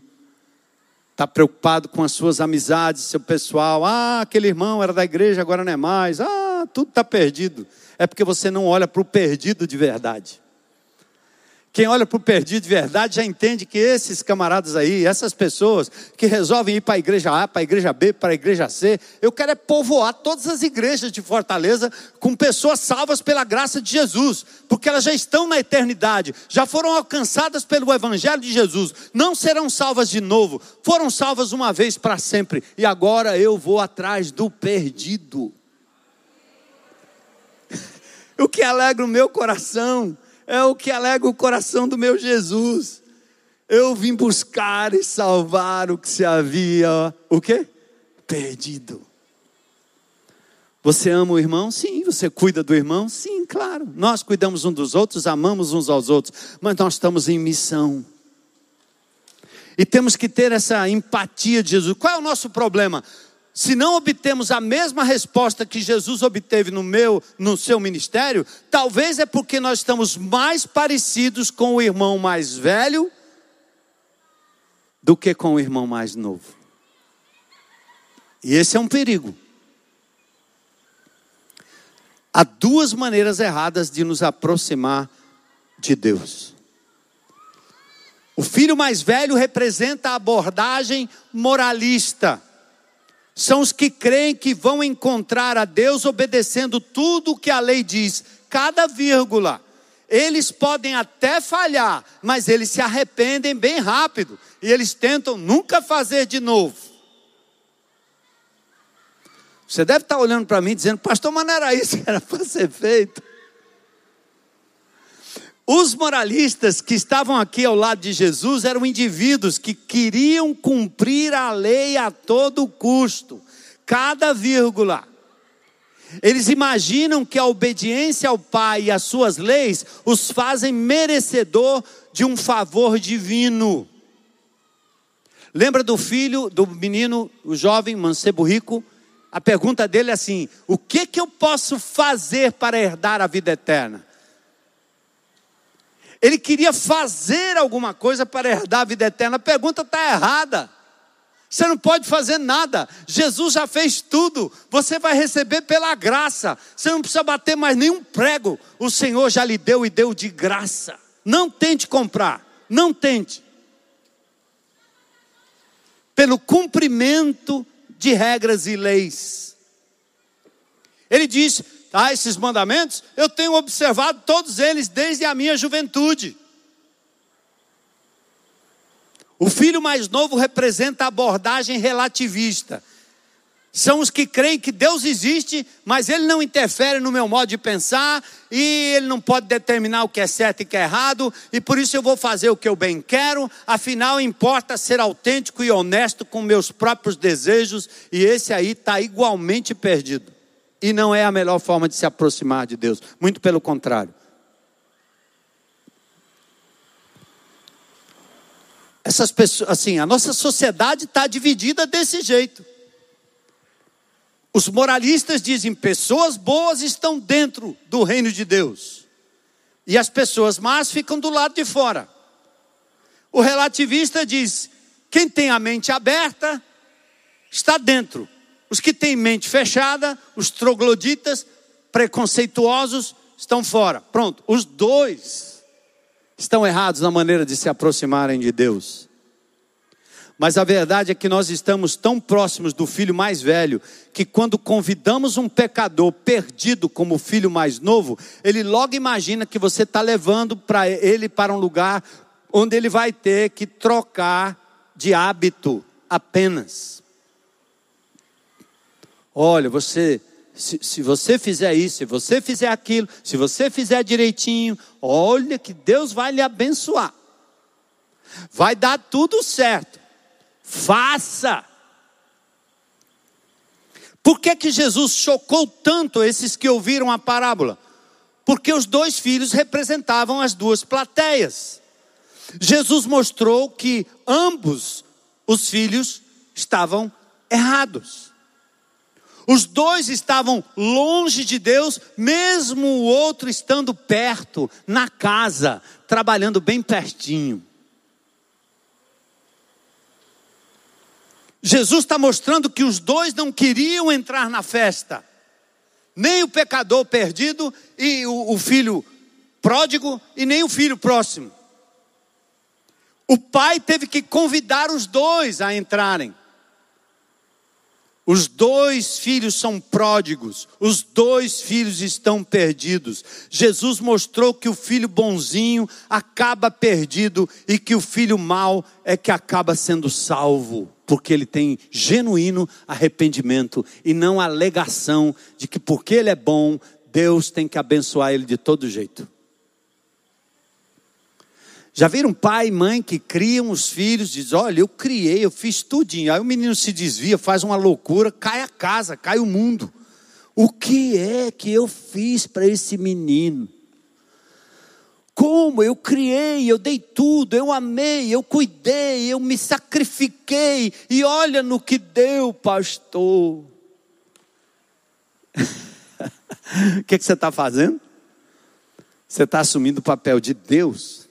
Está preocupado com as suas amizades, seu pessoal. Ah, aquele irmão era da igreja, agora não é mais. Ah, tudo está perdido. É porque você não olha para o perdido de verdade. Quem olha para o perdido de verdade já entende que esses camaradas aí, essas pessoas que resolvem ir para a igreja A, para a igreja B, para a igreja C, eu quero é povoar todas as igrejas de Fortaleza com pessoas salvas pela graça de Jesus, porque elas já estão na eternidade, já foram alcançadas pelo Evangelho de Jesus, não serão salvas de novo, foram salvas uma vez para sempre, e agora eu vou atrás do perdido. que alegra o meu coração, é o que alegra o coração do meu Jesus. Eu vim buscar e salvar o que se havia, o quê? Perdido. Você ama o irmão? Sim. Você cuida do irmão? Sim, claro. Nós cuidamos um dos outros, amamos uns aos outros, mas nós estamos em missão. E temos que ter essa empatia de Jesus. Qual é o nosso problema? Se não obtemos a mesma resposta que Jesus obteve no meu, no seu ministério, talvez é porque nós estamos mais parecidos com o irmão mais velho do que com o irmão mais novo. E esse é um perigo. Há duas maneiras erradas de nos aproximar de Deus. O filho mais velho representa a abordagem moralista. São os que creem que vão encontrar a Deus obedecendo tudo o que a lei diz, cada vírgula. Eles podem até falhar, mas eles se arrependem bem rápido e eles tentam nunca fazer de novo. Você deve estar olhando para mim dizendo, pastor, mas não era isso que era para ser feito. Os moralistas que estavam aqui ao lado de Jesus eram indivíduos que queriam cumprir a lei a todo custo, cada vírgula. Eles imaginam que a obediência ao Pai e às suas leis os fazem merecedor de um favor divino. Lembra do filho, do menino, o jovem mancebo rico? A pergunta dele é assim: o que que eu posso fazer para herdar a vida eterna? Ele queria fazer alguma coisa para herdar a vida eterna. A pergunta está errada. Você não pode fazer nada. Jesus já fez tudo. Você vai receber pela graça. Você não precisa bater mais nenhum prego. O Senhor já lhe deu e deu de graça. Não tente comprar. Não tente. Pelo cumprimento de regras e leis. Ele diz: ah, esses mandamentos, eu tenho observado todos eles desde a minha juventude. O filho mais novo representa a abordagem relativista. São os que creem que Deus existe, mas Ele não interfere no meu modo de pensar, e Ele não pode determinar o que é certo e o que é errado, e por isso eu vou fazer o que eu bem quero, afinal importa ser autêntico e honesto com meus próprios desejos, e esse aí está igualmente perdido. E não é a melhor forma de se aproximar de Deus, muito pelo contrário. Essas pessoas, assim, a nossa sociedade está dividida desse jeito. Os moralistas dizem: pessoas boas estão dentro do reino de Deus, e as pessoas más ficam do lado de fora. O relativista diz: quem tem a mente aberta está dentro. Os que têm mente fechada, os trogloditas, preconceituosos, estão fora. Pronto, os dois estão errados na maneira de se aproximarem de Deus. Mas a verdade é que nós estamos tão próximos do filho mais velho que quando convidamos um pecador perdido como filho mais novo, ele logo imagina que você está levando para ele para um lugar onde ele vai ter que trocar de hábito apenas. Olha, você, se, se você fizer isso, se você fizer aquilo, se você fizer direitinho, olha que Deus vai lhe abençoar. Vai dar tudo certo. Faça. Por que, que Jesus chocou tanto esses que ouviram a parábola? Porque os dois filhos representavam as duas plateias. Jesus mostrou que ambos os filhos estavam errados. Os dois estavam longe de Deus, mesmo o outro estando perto, na casa, trabalhando bem pertinho. Jesus está mostrando que os dois não queriam entrar na festa, nem o pecador perdido e o, o filho pródigo, e nem o filho próximo. O pai teve que convidar os dois a entrarem. Os dois filhos são pródigos, os dois filhos estão perdidos. Jesus mostrou que o filho bonzinho acaba perdido e que o filho mau é que acaba sendo salvo, porque ele tem genuíno arrependimento e não alegação de que porque ele é bom, Deus tem que abençoar ele de todo jeito. Já viram pai e mãe que criam os filhos, diz: Olha, eu criei, eu fiz tudinho. Aí o menino se desvia, faz uma loucura, cai a casa, cai o mundo. O que é que eu fiz para esse menino? Como eu criei, eu dei tudo, eu amei, eu cuidei, eu me sacrifiquei, e olha no que deu, pastor. O que, que você está fazendo? Você está assumindo o papel de Deus.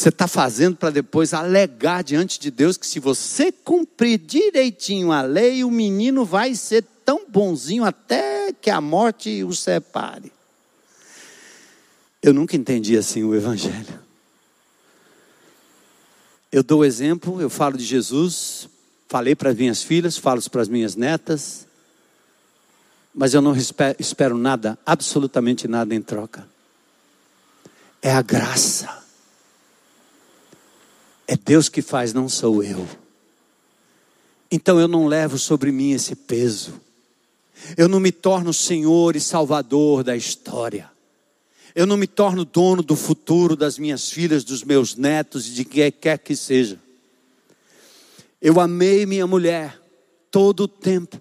Você está fazendo para depois alegar diante de Deus que se você cumprir direitinho a lei, o menino vai ser tão bonzinho até que a morte o separe. Eu nunca entendi assim o Evangelho. Eu dou exemplo, eu falo de Jesus, falei para as minhas filhas, falo para as minhas netas, mas eu não espero nada, absolutamente nada em troca. É a graça. É Deus que faz, não sou eu. Então eu não levo sobre mim esse peso. Eu não me torno Senhor e Salvador da história. Eu não me torno dono do futuro das minhas filhas, dos meus netos e de quem quer que seja. Eu amei minha mulher todo o tempo.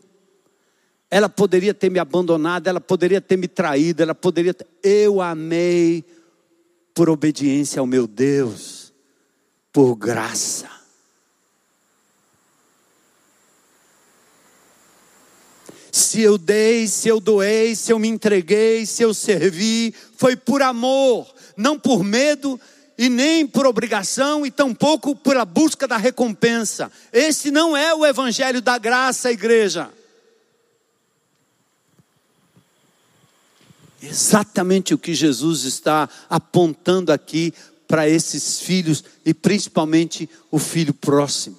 Ela poderia ter me abandonado, ela poderia ter me traído, ela poderia ter... Eu amei por obediência ao meu Deus, por graça. Se eu dei, se eu doei, se eu me entreguei, se eu servi, foi por amor, não por medo e nem por obrigação e tampouco pela busca da recompensa. Esse não é o evangelho da graça, igreja. Exatamente o que Jesus está apontando aqui para esses filhos e principalmente o filho próximo.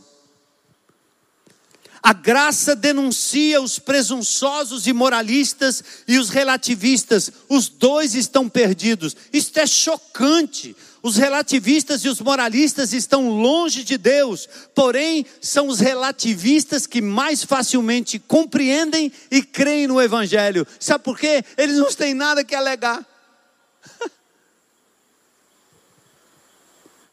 A graça denuncia os presunçosos e moralistas e os relativistas, os dois estão perdidos. Isto é chocante. Os relativistas e os moralistas estão longe de Deus, porém são os relativistas que mais facilmente compreendem e creem no Evangelho. Sabe por quê? Eles não têm nada que alegar.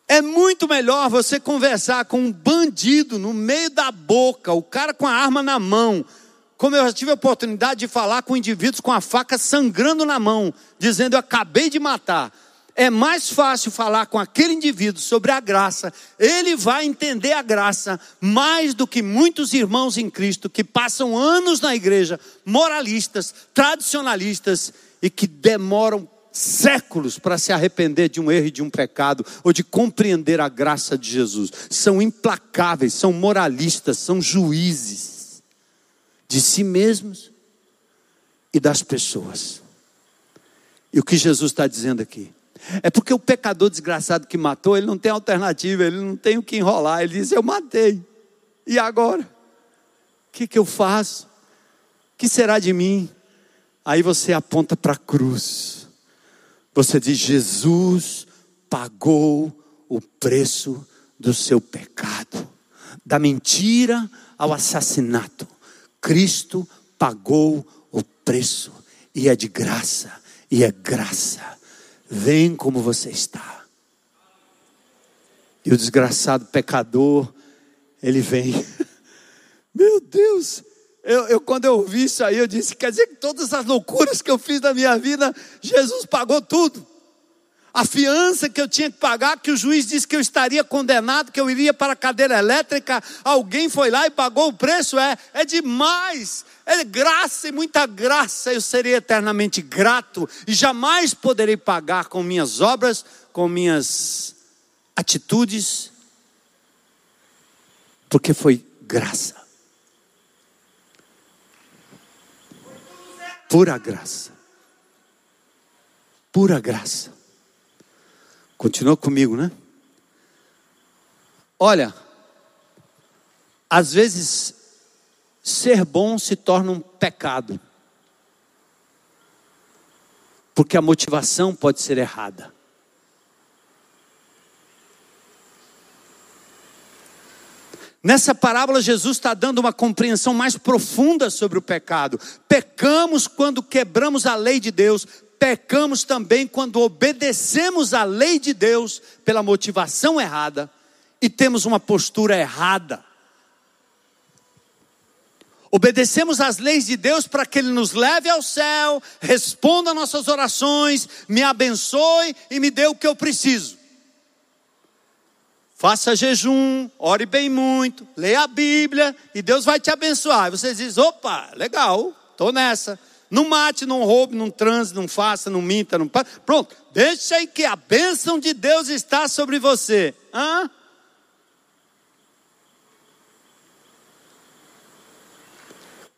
É muito melhor você conversar com um bandido no meio da boca, o cara com a arma na mão. Como eu já tive a oportunidade de falar com indivíduos com a faca sangrando na mão, dizendo: Eu acabei de matar é mais fácil falar com aquele indivíduo sobre a graça, ele vai entender a graça mais do que muitos irmãos em Cristo que passam anos na igreja, moralistas, tradicionalistas e que demoram séculos para se arrepender de um erro e de um pecado ou de compreender a graça de Jesus. São implacáveis, são moralistas, são juízes de si mesmos e das pessoas. E o que Jesus está dizendo aqui? É porque o pecador desgraçado que matou, ele não tem alternativa, ele não tem o que enrolar. Ele diz: Eu matei. E agora? O que, que eu faço? O que será de mim? Aí você aponta para a cruz. Você diz: Jesus pagou o preço do seu pecado, da mentira ao assassinato. Cristo pagou o preço, e é de graça, e é graça Vem como você está. E o desgraçado pecador, ele vem. Meu Deus, eu, eu, quando eu ouvi isso aí, eu disse: quer dizer que todas as loucuras que eu fiz na minha vida, Jesus pagou tudo. A fiança que eu tinha que pagar, que o juiz disse que eu estaria condenado, que eu iria para a cadeira elétrica, alguém foi lá e pagou o preço, é, é demais é graça e muita graça, eu serei eternamente grato e jamais poderei pagar com minhas obras, com minhas atitudes, porque foi graça. Pura graça. Pura graça. Continua comigo, né? Olha, às vezes ser bom se torna um pecado. Porque a motivação pode ser errada. Nessa parábola, Jesus está dando uma compreensão mais profunda sobre o pecado. Pecamos quando quebramos a lei de Deus, pecamos também quando obedecemos a lei de Deus pela motivação errada e temos uma postura errada. Obedecemos às leis de Deus para que Ele nos leve ao céu, responda nossas orações, me abençoe e me dê o que eu preciso. Faça jejum, ore bem muito, leia a Bíblia e Deus vai te abençoar. Você diz: opa, legal, estou nessa. Não mate, não roube, não transe, não faça, não minta, não. Pronto, deixa aí que a bênção de Deus está sobre você. Hã?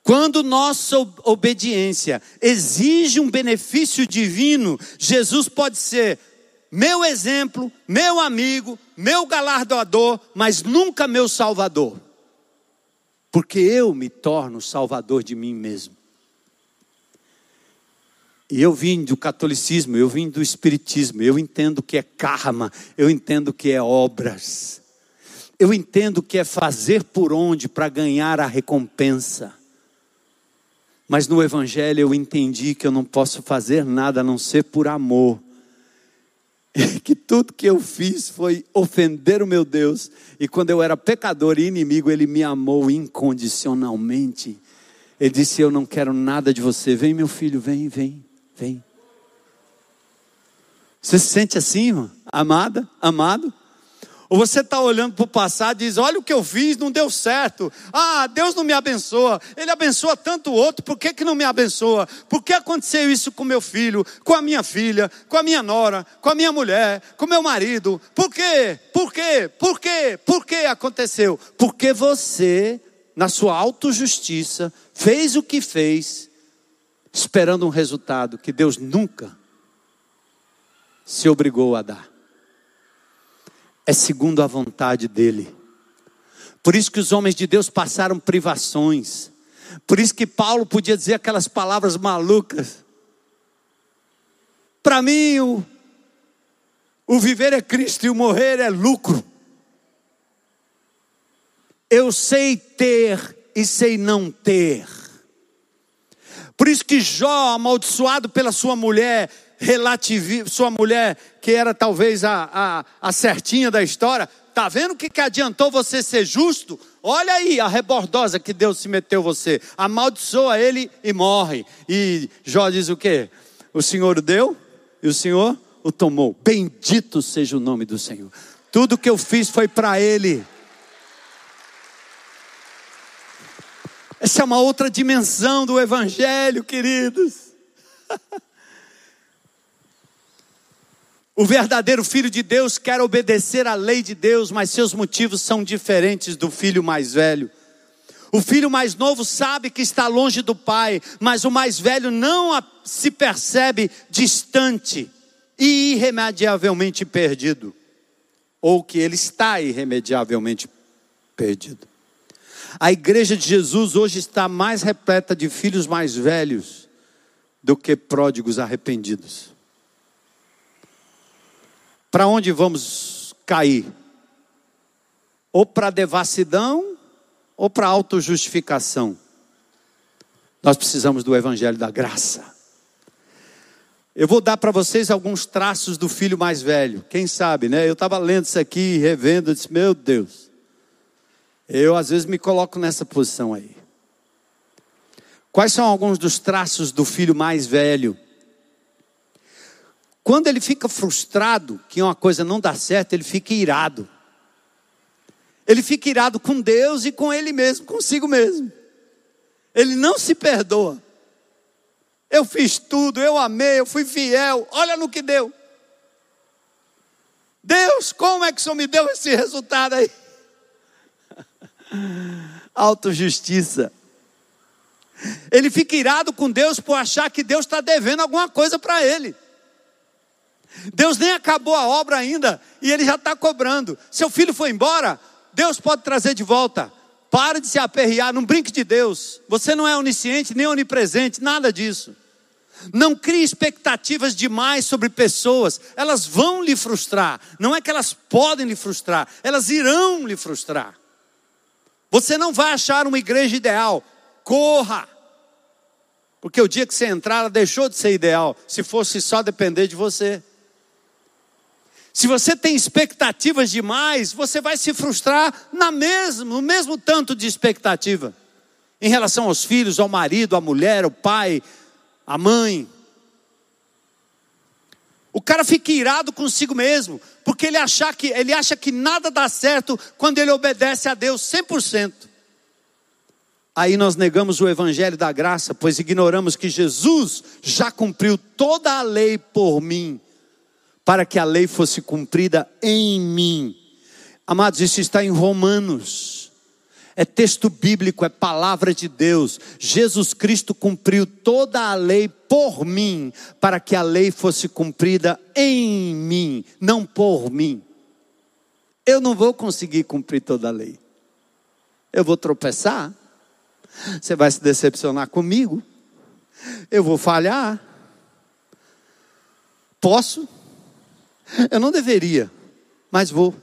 Quando nossa obediência exige um benefício divino, Jesus pode ser meu exemplo, meu amigo, meu galardoador, mas nunca meu salvador. Porque eu me torno salvador de mim mesmo. E eu vim do catolicismo, eu vim do espiritismo, eu entendo que é karma, eu entendo que é obras. Eu entendo que é fazer por onde para ganhar a recompensa. Mas no evangelho eu entendi que eu não posso fazer nada a não ser por amor que tudo que eu fiz foi ofender o meu Deus, e quando eu era pecador e inimigo, Ele me amou incondicionalmente. Ele disse: Eu não quero nada de você, vem meu filho, vem, vem, vem. Você se sente assim, irmã? amada, amado? Ou você está olhando para o passado e diz: Olha o que eu fiz, não deu certo. Ah, Deus não me abençoa. Ele abençoa tanto o outro, por que, que não me abençoa? Por que aconteceu isso com meu filho, com a minha filha, com a minha nora, com a minha mulher, com meu marido? Por quê? Por quê? Por quê? Por que aconteceu? Porque você, na sua autojustiça, fez o que fez, esperando um resultado que Deus nunca se obrigou a dar é segundo a vontade dEle. Por isso que os homens de Deus passaram privações. Por isso que Paulo podia dizer aquelas palavras malucas. Para mim, o, o viver é Cristo e o morrer é lucro. Eu sei ter e sei não ter. Por isso que Jó, amaldiçoado pela sua mulher, relativiza, sua mulher, que era talvez a, a, a certinha da história, tá vendo o que, que adiantou você ser justo? Olha aí a rebordosa que Deus se meteu você, amaldiçoa ele e morre. E Jó diz o quê? O Senhor deu e o Senhor o tomou. Bendito seja o nome do Senhor. Tudo que eu fiz foi para ele. Essa é uma outra dimensão do Evangelho, queridos. O verdadeiro filho de Deus quer obedecer à lei de Deus, mas seus motivos são diferentes do filho mais velho. O filho mais novo sabe que está longe do pai, mas o mais velho não se percebe distante e irremediavelmente perdido, ou que ele está irremediavelmente perdido. A igreja de Jesus hoje está mais repleta de filhos mais velhos do que pródigos arrependidos. Para onde vamos cair? Ou para devassidão ou para autojustificação? Nós precisamos do evangelho da graça. Eu vou dar para vocês alguns traços do filho mais velho. Quem sabe, né? Eu estava lendo isso aqui, revendo, eu disse: Meu Deus. Eu às vezes me coloco nessa posição aí. Quais são alguns dos traços do filho mais velho? Quando ele fica frustrado que uma coisa não dá certo, ele fica irado. Ele fica irado com Deus e com ele mesmo, consigo mesmo. Ele não se perdoa. Eu fiz tudo, eu amei, eu fui fiel, olha no que deu. Deus, como é que o Senhor me deu esse resultado aí? Autojustiça. Ele fica irado com Deus por achar que Deus está devendo alguma coisa para ele. Deus nem acabou a obra ainda e ele já está cobrando. Seu filho foi embora, Deus pode trazer de volta. Pare de se aperrear, não brinque de Deus. Você não é onisciente nem onipresente, nada disso. Não crie expectativas demais sobre pessoas, elas vão lhe frustrar. Não é que elas podem lhe frustrar, elas irão lhe frustrar. Você não vai achar uma igreja ideal. Corra! Porque o dia que você entrar, ela deixou de ser ideal, se fosse só depender de você. Se você tem expectativas demais, você vai se frustrar na mesmo, no mesmo tanto de expectativa. Em relação aos filhos, ao marido, à mulher, ao pai, à mãe. O cara fica irado consigo mesmo, porque ele, acha que, ele acha que nada dá certo quando ele obedece a Deus 100%. Aí nós negamos o evangelho da graça, pois ignoramos que Jesus já cumpriu toda a lei por mim para que a lei fosse cumprida em mim. Amados, isso está em Romanos. É texto bíblico, é palavra de Deus. Jesus Cristo cumpriu toda a lei por mim, para que a lei fosse cumprida em mim, não por mim. Eu não vou conseguir cumprir toda a lei. Eu vou tropeçar. Você vai se decepcionar comigo. Eu vou falhar. Posso? Eu não deveria, mas vou.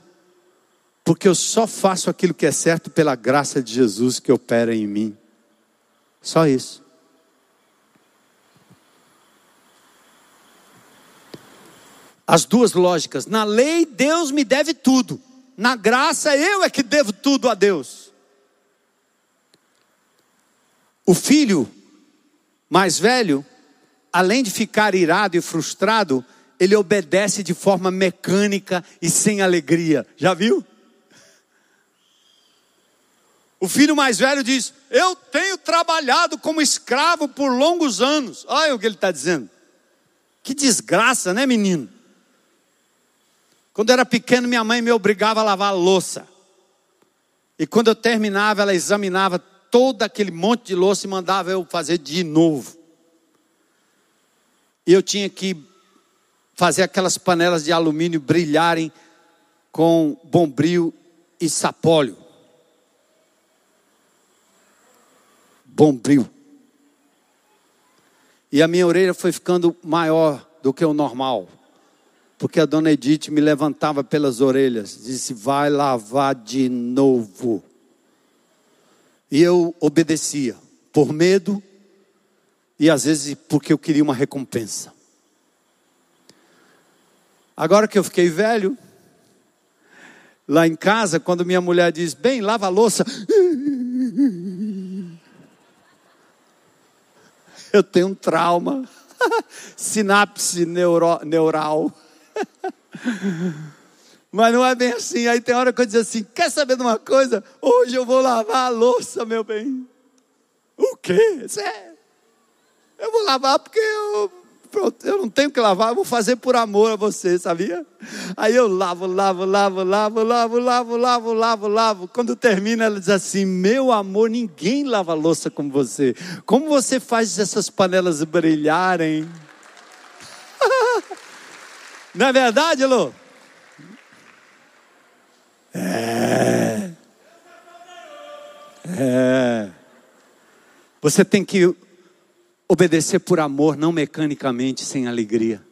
Porque eu só faço aquilo que é certo pela graça de Jesus que opera em mim. Só isso. As duas lógicas. Na lei, Deus me deve tudo. Na graça, eu é que devo tudo a Deus. O filho mais velho, além de ficar irado e frustrado, ele obedece de forma mecânica e sem alegria. Já viu? O filho mais velho diz: Eu tenho trabalhado como escravo por longos anos. Olha o que ele está dizendo. Que desgraça, né, menino? Quando eu era pequeno, minha mãe me obrigava a lavar a louça. E quando eu terminava, ela examinava todo aquele monte de louça e mandava eu fazer de novo. E eu tinha que fazer aquelas panelas de alumínio brilharem com bombril e sapólio. Bombril. E a minha orelha foi ficando maior do que o normal. Porque a dona Edith me levantava pelas orelhas, disse: Vai lavar de novo. E eu obedecia, por medo e às vezes porque eu queria uma recompensa. Agora que eu fiquei velho, lá em casa, quando minha mulher diz, bem, lava a louça. Eu tenho um trauma, sinapse neuro, neural. Mas não é bem assim. Aí tem hora que eu diz assim: quer saber de uma coisa? Hoje eu vou lavar a louça, meu bem. O quê? Sério? Eu vou lavar porque eu Pronto, eu não tenho que lavar, eu vou fazer por amor a você, sabia? Aí eu lavo, lavo, lavo, lavo, lavo, lavo, lavo, lavo, lavo. Quando termina, ela diz assim: Meu amor, ninguém lava louça como você. Como você faz essas panelas brilharem? Não é verdade, Lô? É. É. Você tem que obedecer por amor, não mecanicamente, sem alegria.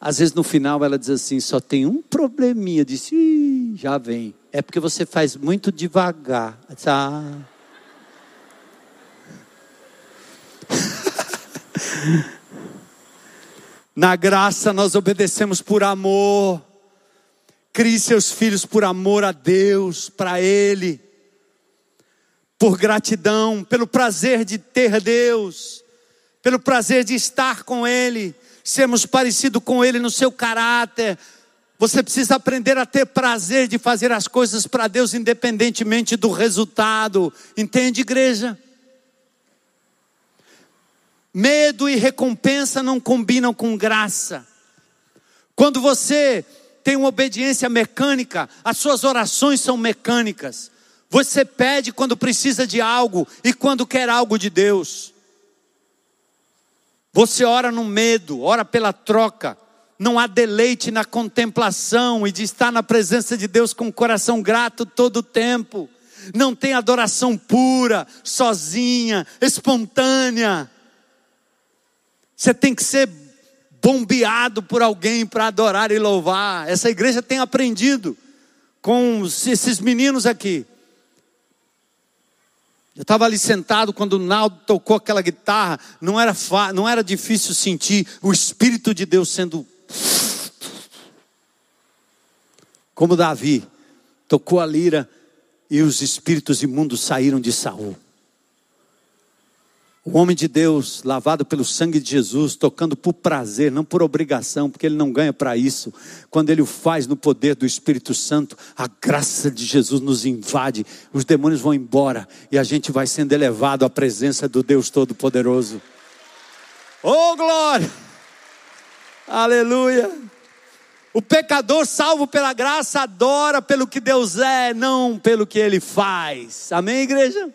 Às vezes no final ela diz assim: só tem um probleminha. Disse, já vem. É porque você faz muito devagar. Ah. Na graça nós obedecemos por amor. Crie seus filhos por amor a Deus, para Ele por gratidão, pelo prazer de ter Deus, pelo prazer de estar com Ele, sermos parecidos com Ele no seu caráter. Você precisa aprender a ter prazer de fazer as coisas para Deus, independentemente do resultado. Entende, igreja? Medo e recompensa não combinam com graça. Quando você tem uma obediência mecânica, as suas orações são mecânicas. Você pede quando precisa de algo e quando quer algo de Deus. Você ora no medo, ora pela troca. Não há deleite na contemplação e de estar na presença de Deus com o coração grato todo o tempo. Não tem adoração pura, sozinha, espontânea. Você tem que ser bombeado por alguém para adorar e louvar. Essa igreja tem aprendido com esses meninos aqui Eu estava ali sentado quando o Naldo tocou aquela guitarra, não era, não era difícil sentir o Espírito de Deus sendo. Como Davi tocou a lira e os espíritos imundos saíram de Saul. O homem de Deus, lavado pelo sangue de Jesus, tocando por prazer, não por obrigação, porque ele não ganha para isso. Quando ele o faz no poder do Espírito Santo, a graça de Jesus nos invade, os demônios vão embora e a gente vai sendo elevado à presença do Deus Todo-Poderoso. Oh, glória! Aleluia! O pecador salvo pela graça adora pelo que Deus é, não pelo que ele faz. Amém, igreja?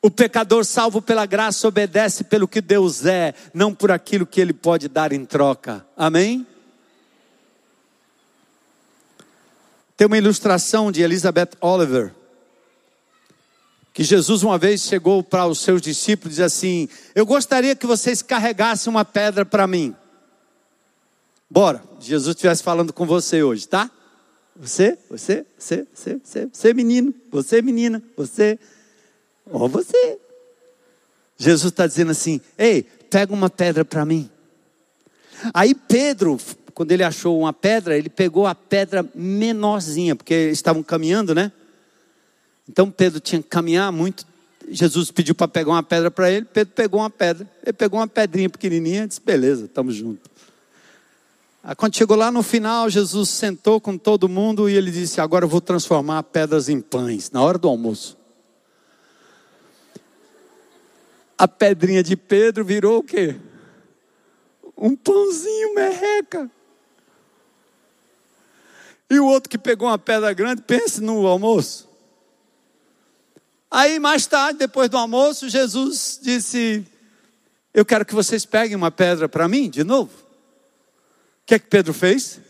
O pecador salvo pela graça obedece pelo que Deus é, não por aquilo que ele pode dar em troca. Amém? Tem uma ilustração de Elizabeth Oliver, que Jesus uma vez chegou para os seus discípulos e disse assim: Eu gostaria que vocês carregassem uma pedra para mim. Bora, Jesus estivesse falando com você hoje, tá? Você, você, você, você, você, você menino, você menina, você ou você. Jesus está dizendo assim: ei, pega uma pedra para mim. Aí Pedro, quando ele achou uma pedra, ele pegou a pedra menorzinha, porque estavam caminhando, né? Então Pedro tinha que caminhar muito. Jesus pediu para pegar uma pedra para ele, Pedro pegou uma pedra. Ele pegou uma pedrinha pequenininha e disse: beleza, estamos juntos. Quando chegou lá no final, Jesus sentou com todo mundo e ele disse: agora eu vou transformar pedras em pães, na hora do almoço. A pedrinha de Pedro virou o quê? Um pãozinho merreca. E o outro que pegou uma pedra grande, pense no almoço. Aí mais tarde, depois do almoço, Jesus disse: Eu quero que vocês peguem uma pedra para mim, de novo. O que é que Pedro fez?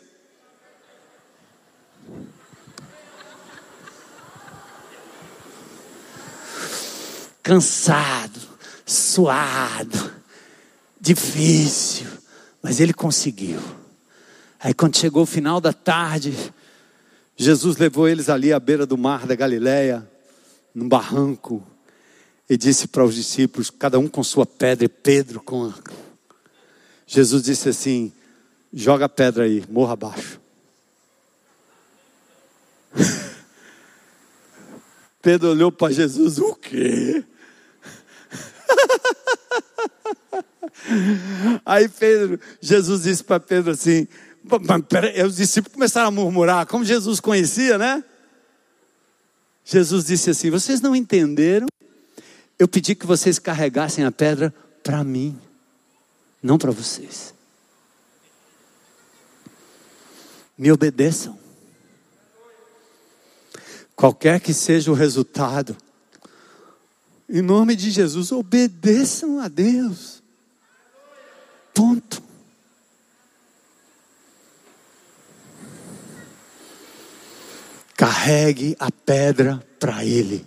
Cansado, suado, difícil, mas ele conseguiu. Aí quando chegou o final da tarde, Jesus levou eles ali à beira do mar da Galileia, num barranco, e disse para os discípulos, cada um com sua pedra, e Pedro com a... Jesus disse assim: joga a pedra aí, morra abaixo. Pedro olhou para Jesus, o quê? Aí Pedro, Jesus disse para Pedro assim: os discípulos começaram a murmurar, como Jesus conhecia, né? Jesus disse assim: Vocês não entenderam? Eu pedi que vocês carregassem a pedra para mim, não para vocês. Me obedeçam. Qualquer que seja o resultado, em nome de Jesus, obedeçam a Deus. Ponto. Carregue a pedra para Ele,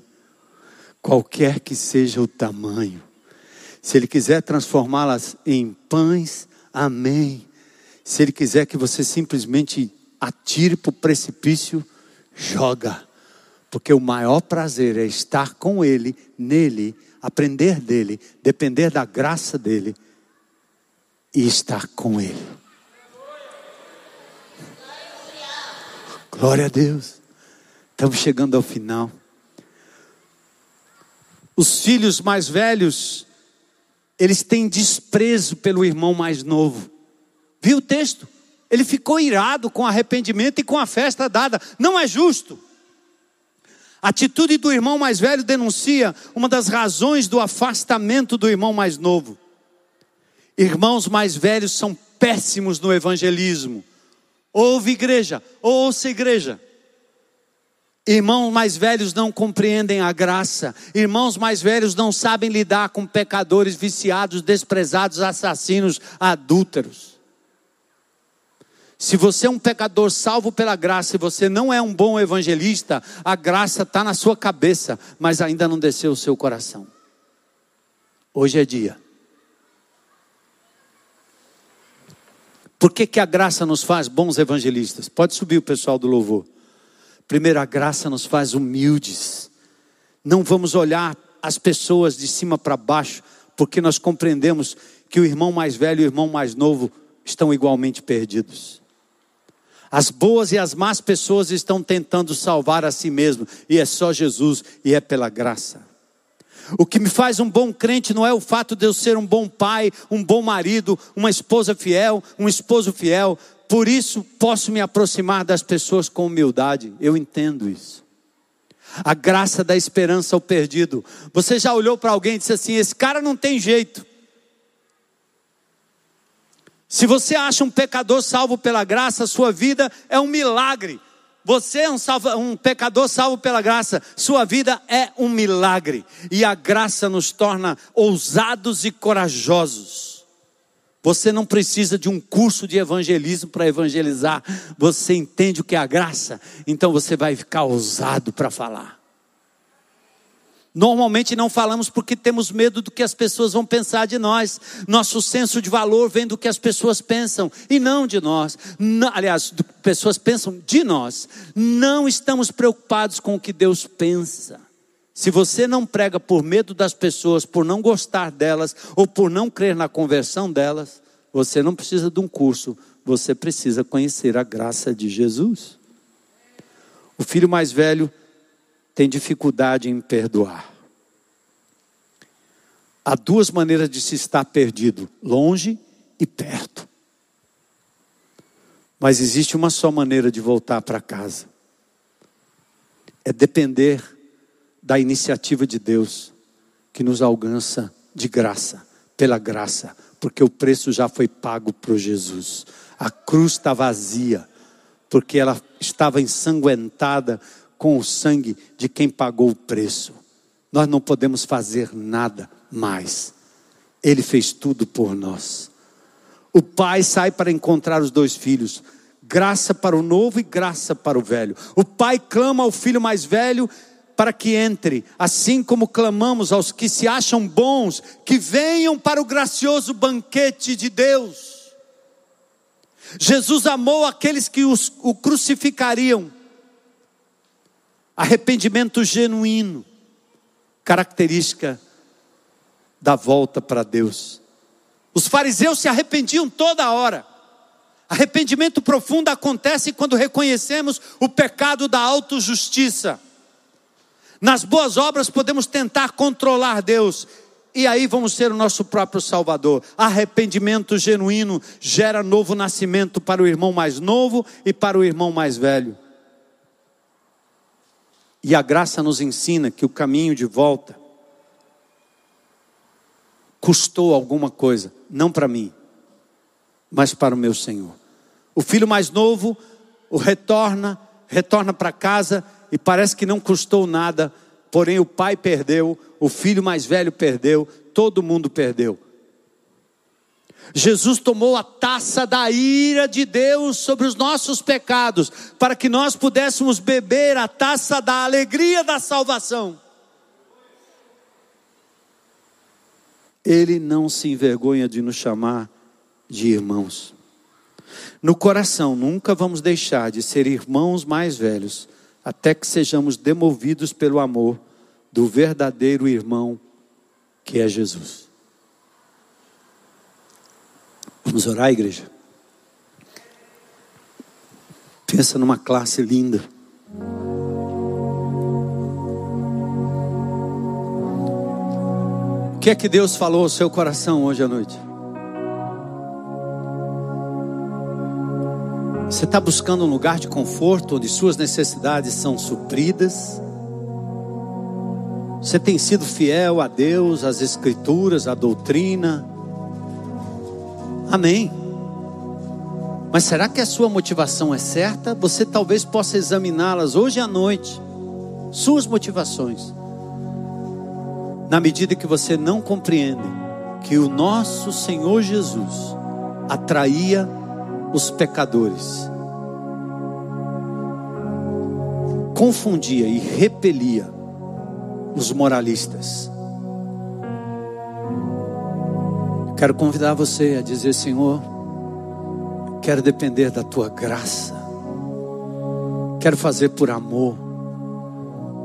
qualquer que seja o tamanho. Se Ele quiser transformá-las em pães, amém. Se Ele quiser que você simplesmente atire para o precipício, joga porque o maior prazer é estar com Ele, nele, aprender dele, depender da graça dele e estar com Ele. Glória a Deus. Estamos chegando ao final. Os filhos mais velhos, eles têm desprezo pelo irmão mais novo. Viu o texto? Ele ficou irado com arrependimento e com a festa dada. Não é justo. A atitude do irmão mais velho denuncia uma das razões do afastamento do irmão mais novo. Irmãos mais velhos são péssimos no evangelismo. Ouve igreja, ouça igreja. Irmãos mais velhos não compreendem a graça. Irmãos mais velhos não sabem lidar com pecadores viciados, desprezados, assassinos, adúlteros. Se você é um pecador salvo pela graça e você não é um bom evangelista, a graça está na sua cabeça, mas ainda não desceu o seu coração. Hoje é dia. Por que, que a graça nos faz bons evangelistas? Pode subir o pessoal do louvor. Primeiro, a graça nos faz humildes. Não vamos olhar as pessoas de cima para baixo, porque nós compreendemos que o irmão mais velho e o irmão mais novo estão igualmente perdidos. As boas e as más pessoas estão tentando salvar a si mesmo, e é só Jesus e é pela graça. O que me faz um bom crente não é o fato de eu ser um bom pai, um bom marido, uma esposa fiel, um esposo fiel. Por isso posso me aproximar das pessoas com humildade. Eu entendo isso. A graça da esperança ao perdido. Você já olhou para alguém e disse assim: esse cara não tem jeito. Se você acha um pecador salvo pela graça, sua vida é um milagre. Você é um, salva, um, pecador salvo pela graça, sua vida é um milagre. E a graça nos torna ousados e corajosos. Você não precisa de um curso de evangelismo para evangelizar. Você entende o que é a graça, então você vai ficar ousado para falar. Normalmente não falamos porque temos medo do que as pessoas vão pensar de nós. Nosso senso de valor vem do que as pessoas pensam e não de nós. Aliás, pessoas pensam de nós. Não estamos preocupados com o que Deus pensa. Se você não prega por medo das pessoas, por não gostar delas ou por não crer na conversão delas, você não precisa de um curso, você precisa conhecer a graça de Jesus. O filho mais velho tem dificuldade em perdoar. Há duas maneiras de se estar perdido: longe e perto. Mas existe uma só maneira de voltar para casa: é depender da iniciativa de Deus, que nos alcança de graça, pela graça, porque o preço já foi pago por Jesus. A cruz está vazia, porque ela estava ensanguentada com o sangue de quem pagou o preço. Nós não podemos fazer nada mais. Ele fez tudo por nós. O pai sai para encontrar os dois filhos, graça para o novo e graça para o velho. O pai clama ao filho mais velho para que entre, assim como clamamos aos que se acham bons, que venham para o gracioso banquete de Deus. Jesus amou aqueles que os, o crucificariam Arrependimento genuíno, característica da volta para Deus. Os fariseus se arrependiam toda hora. Arrependimento profundo acontece quando reconhecemos o pecado da autojustiça. Nas boas obras podemos tentar controlar Deus, e aí vamos ser o nosso próprio Salvador. Arrependimento genuíno gera novo nascimento para o irmão mais novo e para o irmão mais velho. E a graça nos ensina que o caminho de volta custou alguma coisa, não para mim, mas para o meu Senhor. O filho mais novo o retorna, retorna para casa e parece que não custou nada, porém o pai perdeu, o filho mais velho perdeu, todo mundo perdeu. Jesus tomou a taça da ira de Deus sobre os nossos pecados, para que nós pudéssemos beber a taça da alegria da salvação. Ele não se envergonha de nos chamar de irmãos. No coração, nunca vamos deixar de ser irmãos mais velhos, até que sejamos demovidos pelo amor do verdadeiro irmão que é Jesus. Vamos orar, igreja? Pensa numa classe linda. O que é que Deus falou ao seu coração hoje à noite? Você está buscando um lugar de conforto onde suas necessidades são supridas? Você tem sido fiel a Deus, às Escrituras, à doutrina? Amém. Mas será que a sua motivação é certa? Você talvez possa examiná-las hoje à noite. Suas motivações. Na medida que você não compreende que o nosso Senhor Jesus atraía os pecadores, confundia e repelia os moralistas. Quero convidar você a dizer: Senhor, quero depender da tua graça, quero fazer por amor,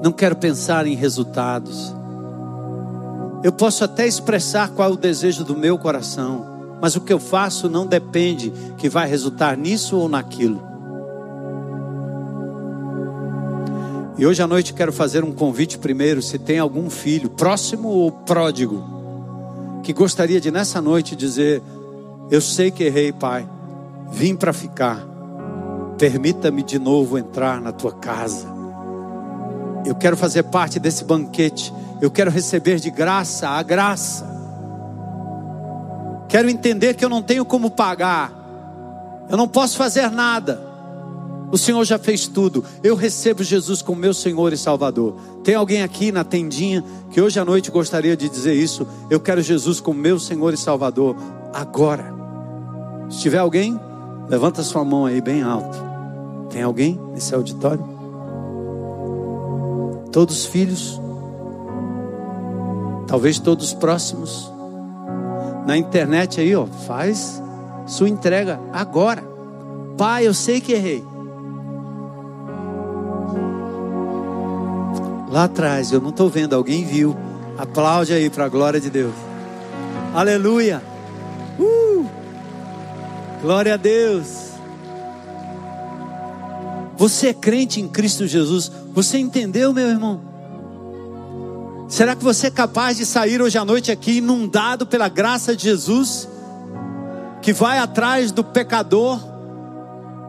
Não quero pensar em resultados. Eu posso até expressar qual é o desejo do meu coração, mas o que eu faço não depende que vai resultar nisso ou naquilo. E hoje à noite quero fazer um convite primeiro, se tem algum filho, próximo ou pródigo, que gostaria de nessa noite dizer: Eu sei que errei, pai, vim para ficar, permita-me de novo entrar na tua casa. Eu quero fazer parte desse banquete, eu quero receber de graça a graça. Quero entender que eu não tenho como pagar, eu não posso fazer nada. O Senhor já fez tudo. Eu recebo Jesus como meu Senhor e Salvador. Tem alguém aqui na tendinha que hoje à noite gostaria de dizer isso? Eu quero Jesus como meu Senhor e Salvador agora. Se tiver alguém, levanta sua mão aí bem alto. Tem alguém nesse auditório? Todos filhos? Talvez todos próximos? Na internet aí, ó, faz sua entrega agora. Pai, eu sei que errei. Lá atrás, eu não estou vendo, alguém viu. Aplaude aí para a glória de Deus. Aleluia. Uh! Glória a Deus. Você é crente em Cristo Jesus? Você entendeu, meu irmão? Será que você é capaz de sair hoje à noite aqui inundado pela graça de Jesus? Que vai atrás do pecador,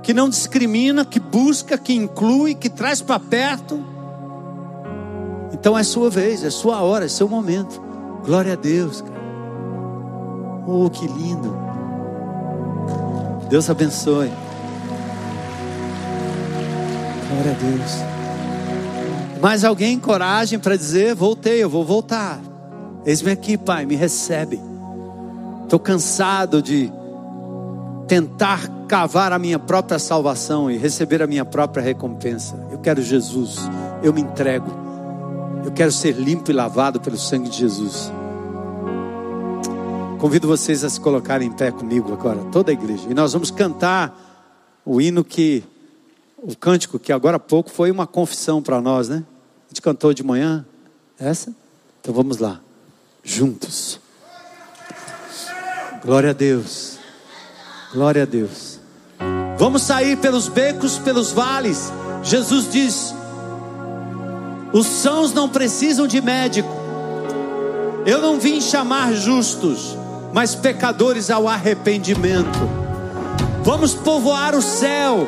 que não discrimina, que busca, que inclui, que traz para perto? Então é sua vez, é sua hora, é seu momento. Glória a Deus. Oh, que lindo. Deus abençoe. Glória a Deus. Mais alguém coragem para dizer: voltei, eu vou voltar. Eis-me aqui, Pai, me recebe. Estou cansado de tentar cavar a minha própria salvação e receber a minha própria recompensa. Eu quero Jesus, eu me entrego. Eu quero ser limpo e lavado pelo sangue de Jesus. Convido vocês a se colocarem em pé comigo agora, toda a igreja. E nós vamos cantar o hino que, o cântico que agora há pouco foi uma confissão para nós, né? A gente cantou de manhã, essa? Então vamos lá, juntos. Glória a Deus, glória a Deus. Vamos sair pelos becos, pelos vales. Jesus diz: os sãos não precisam de médico. Eu não vim chamar justos, mas pecadores ao arrependimento. Vamos povoar o céu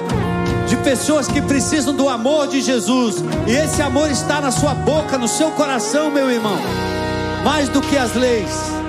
de pessoas que precisam do amor de Jesus, e esse amor está na sua boca, no seu coração, meu irmão, mais do que as leis.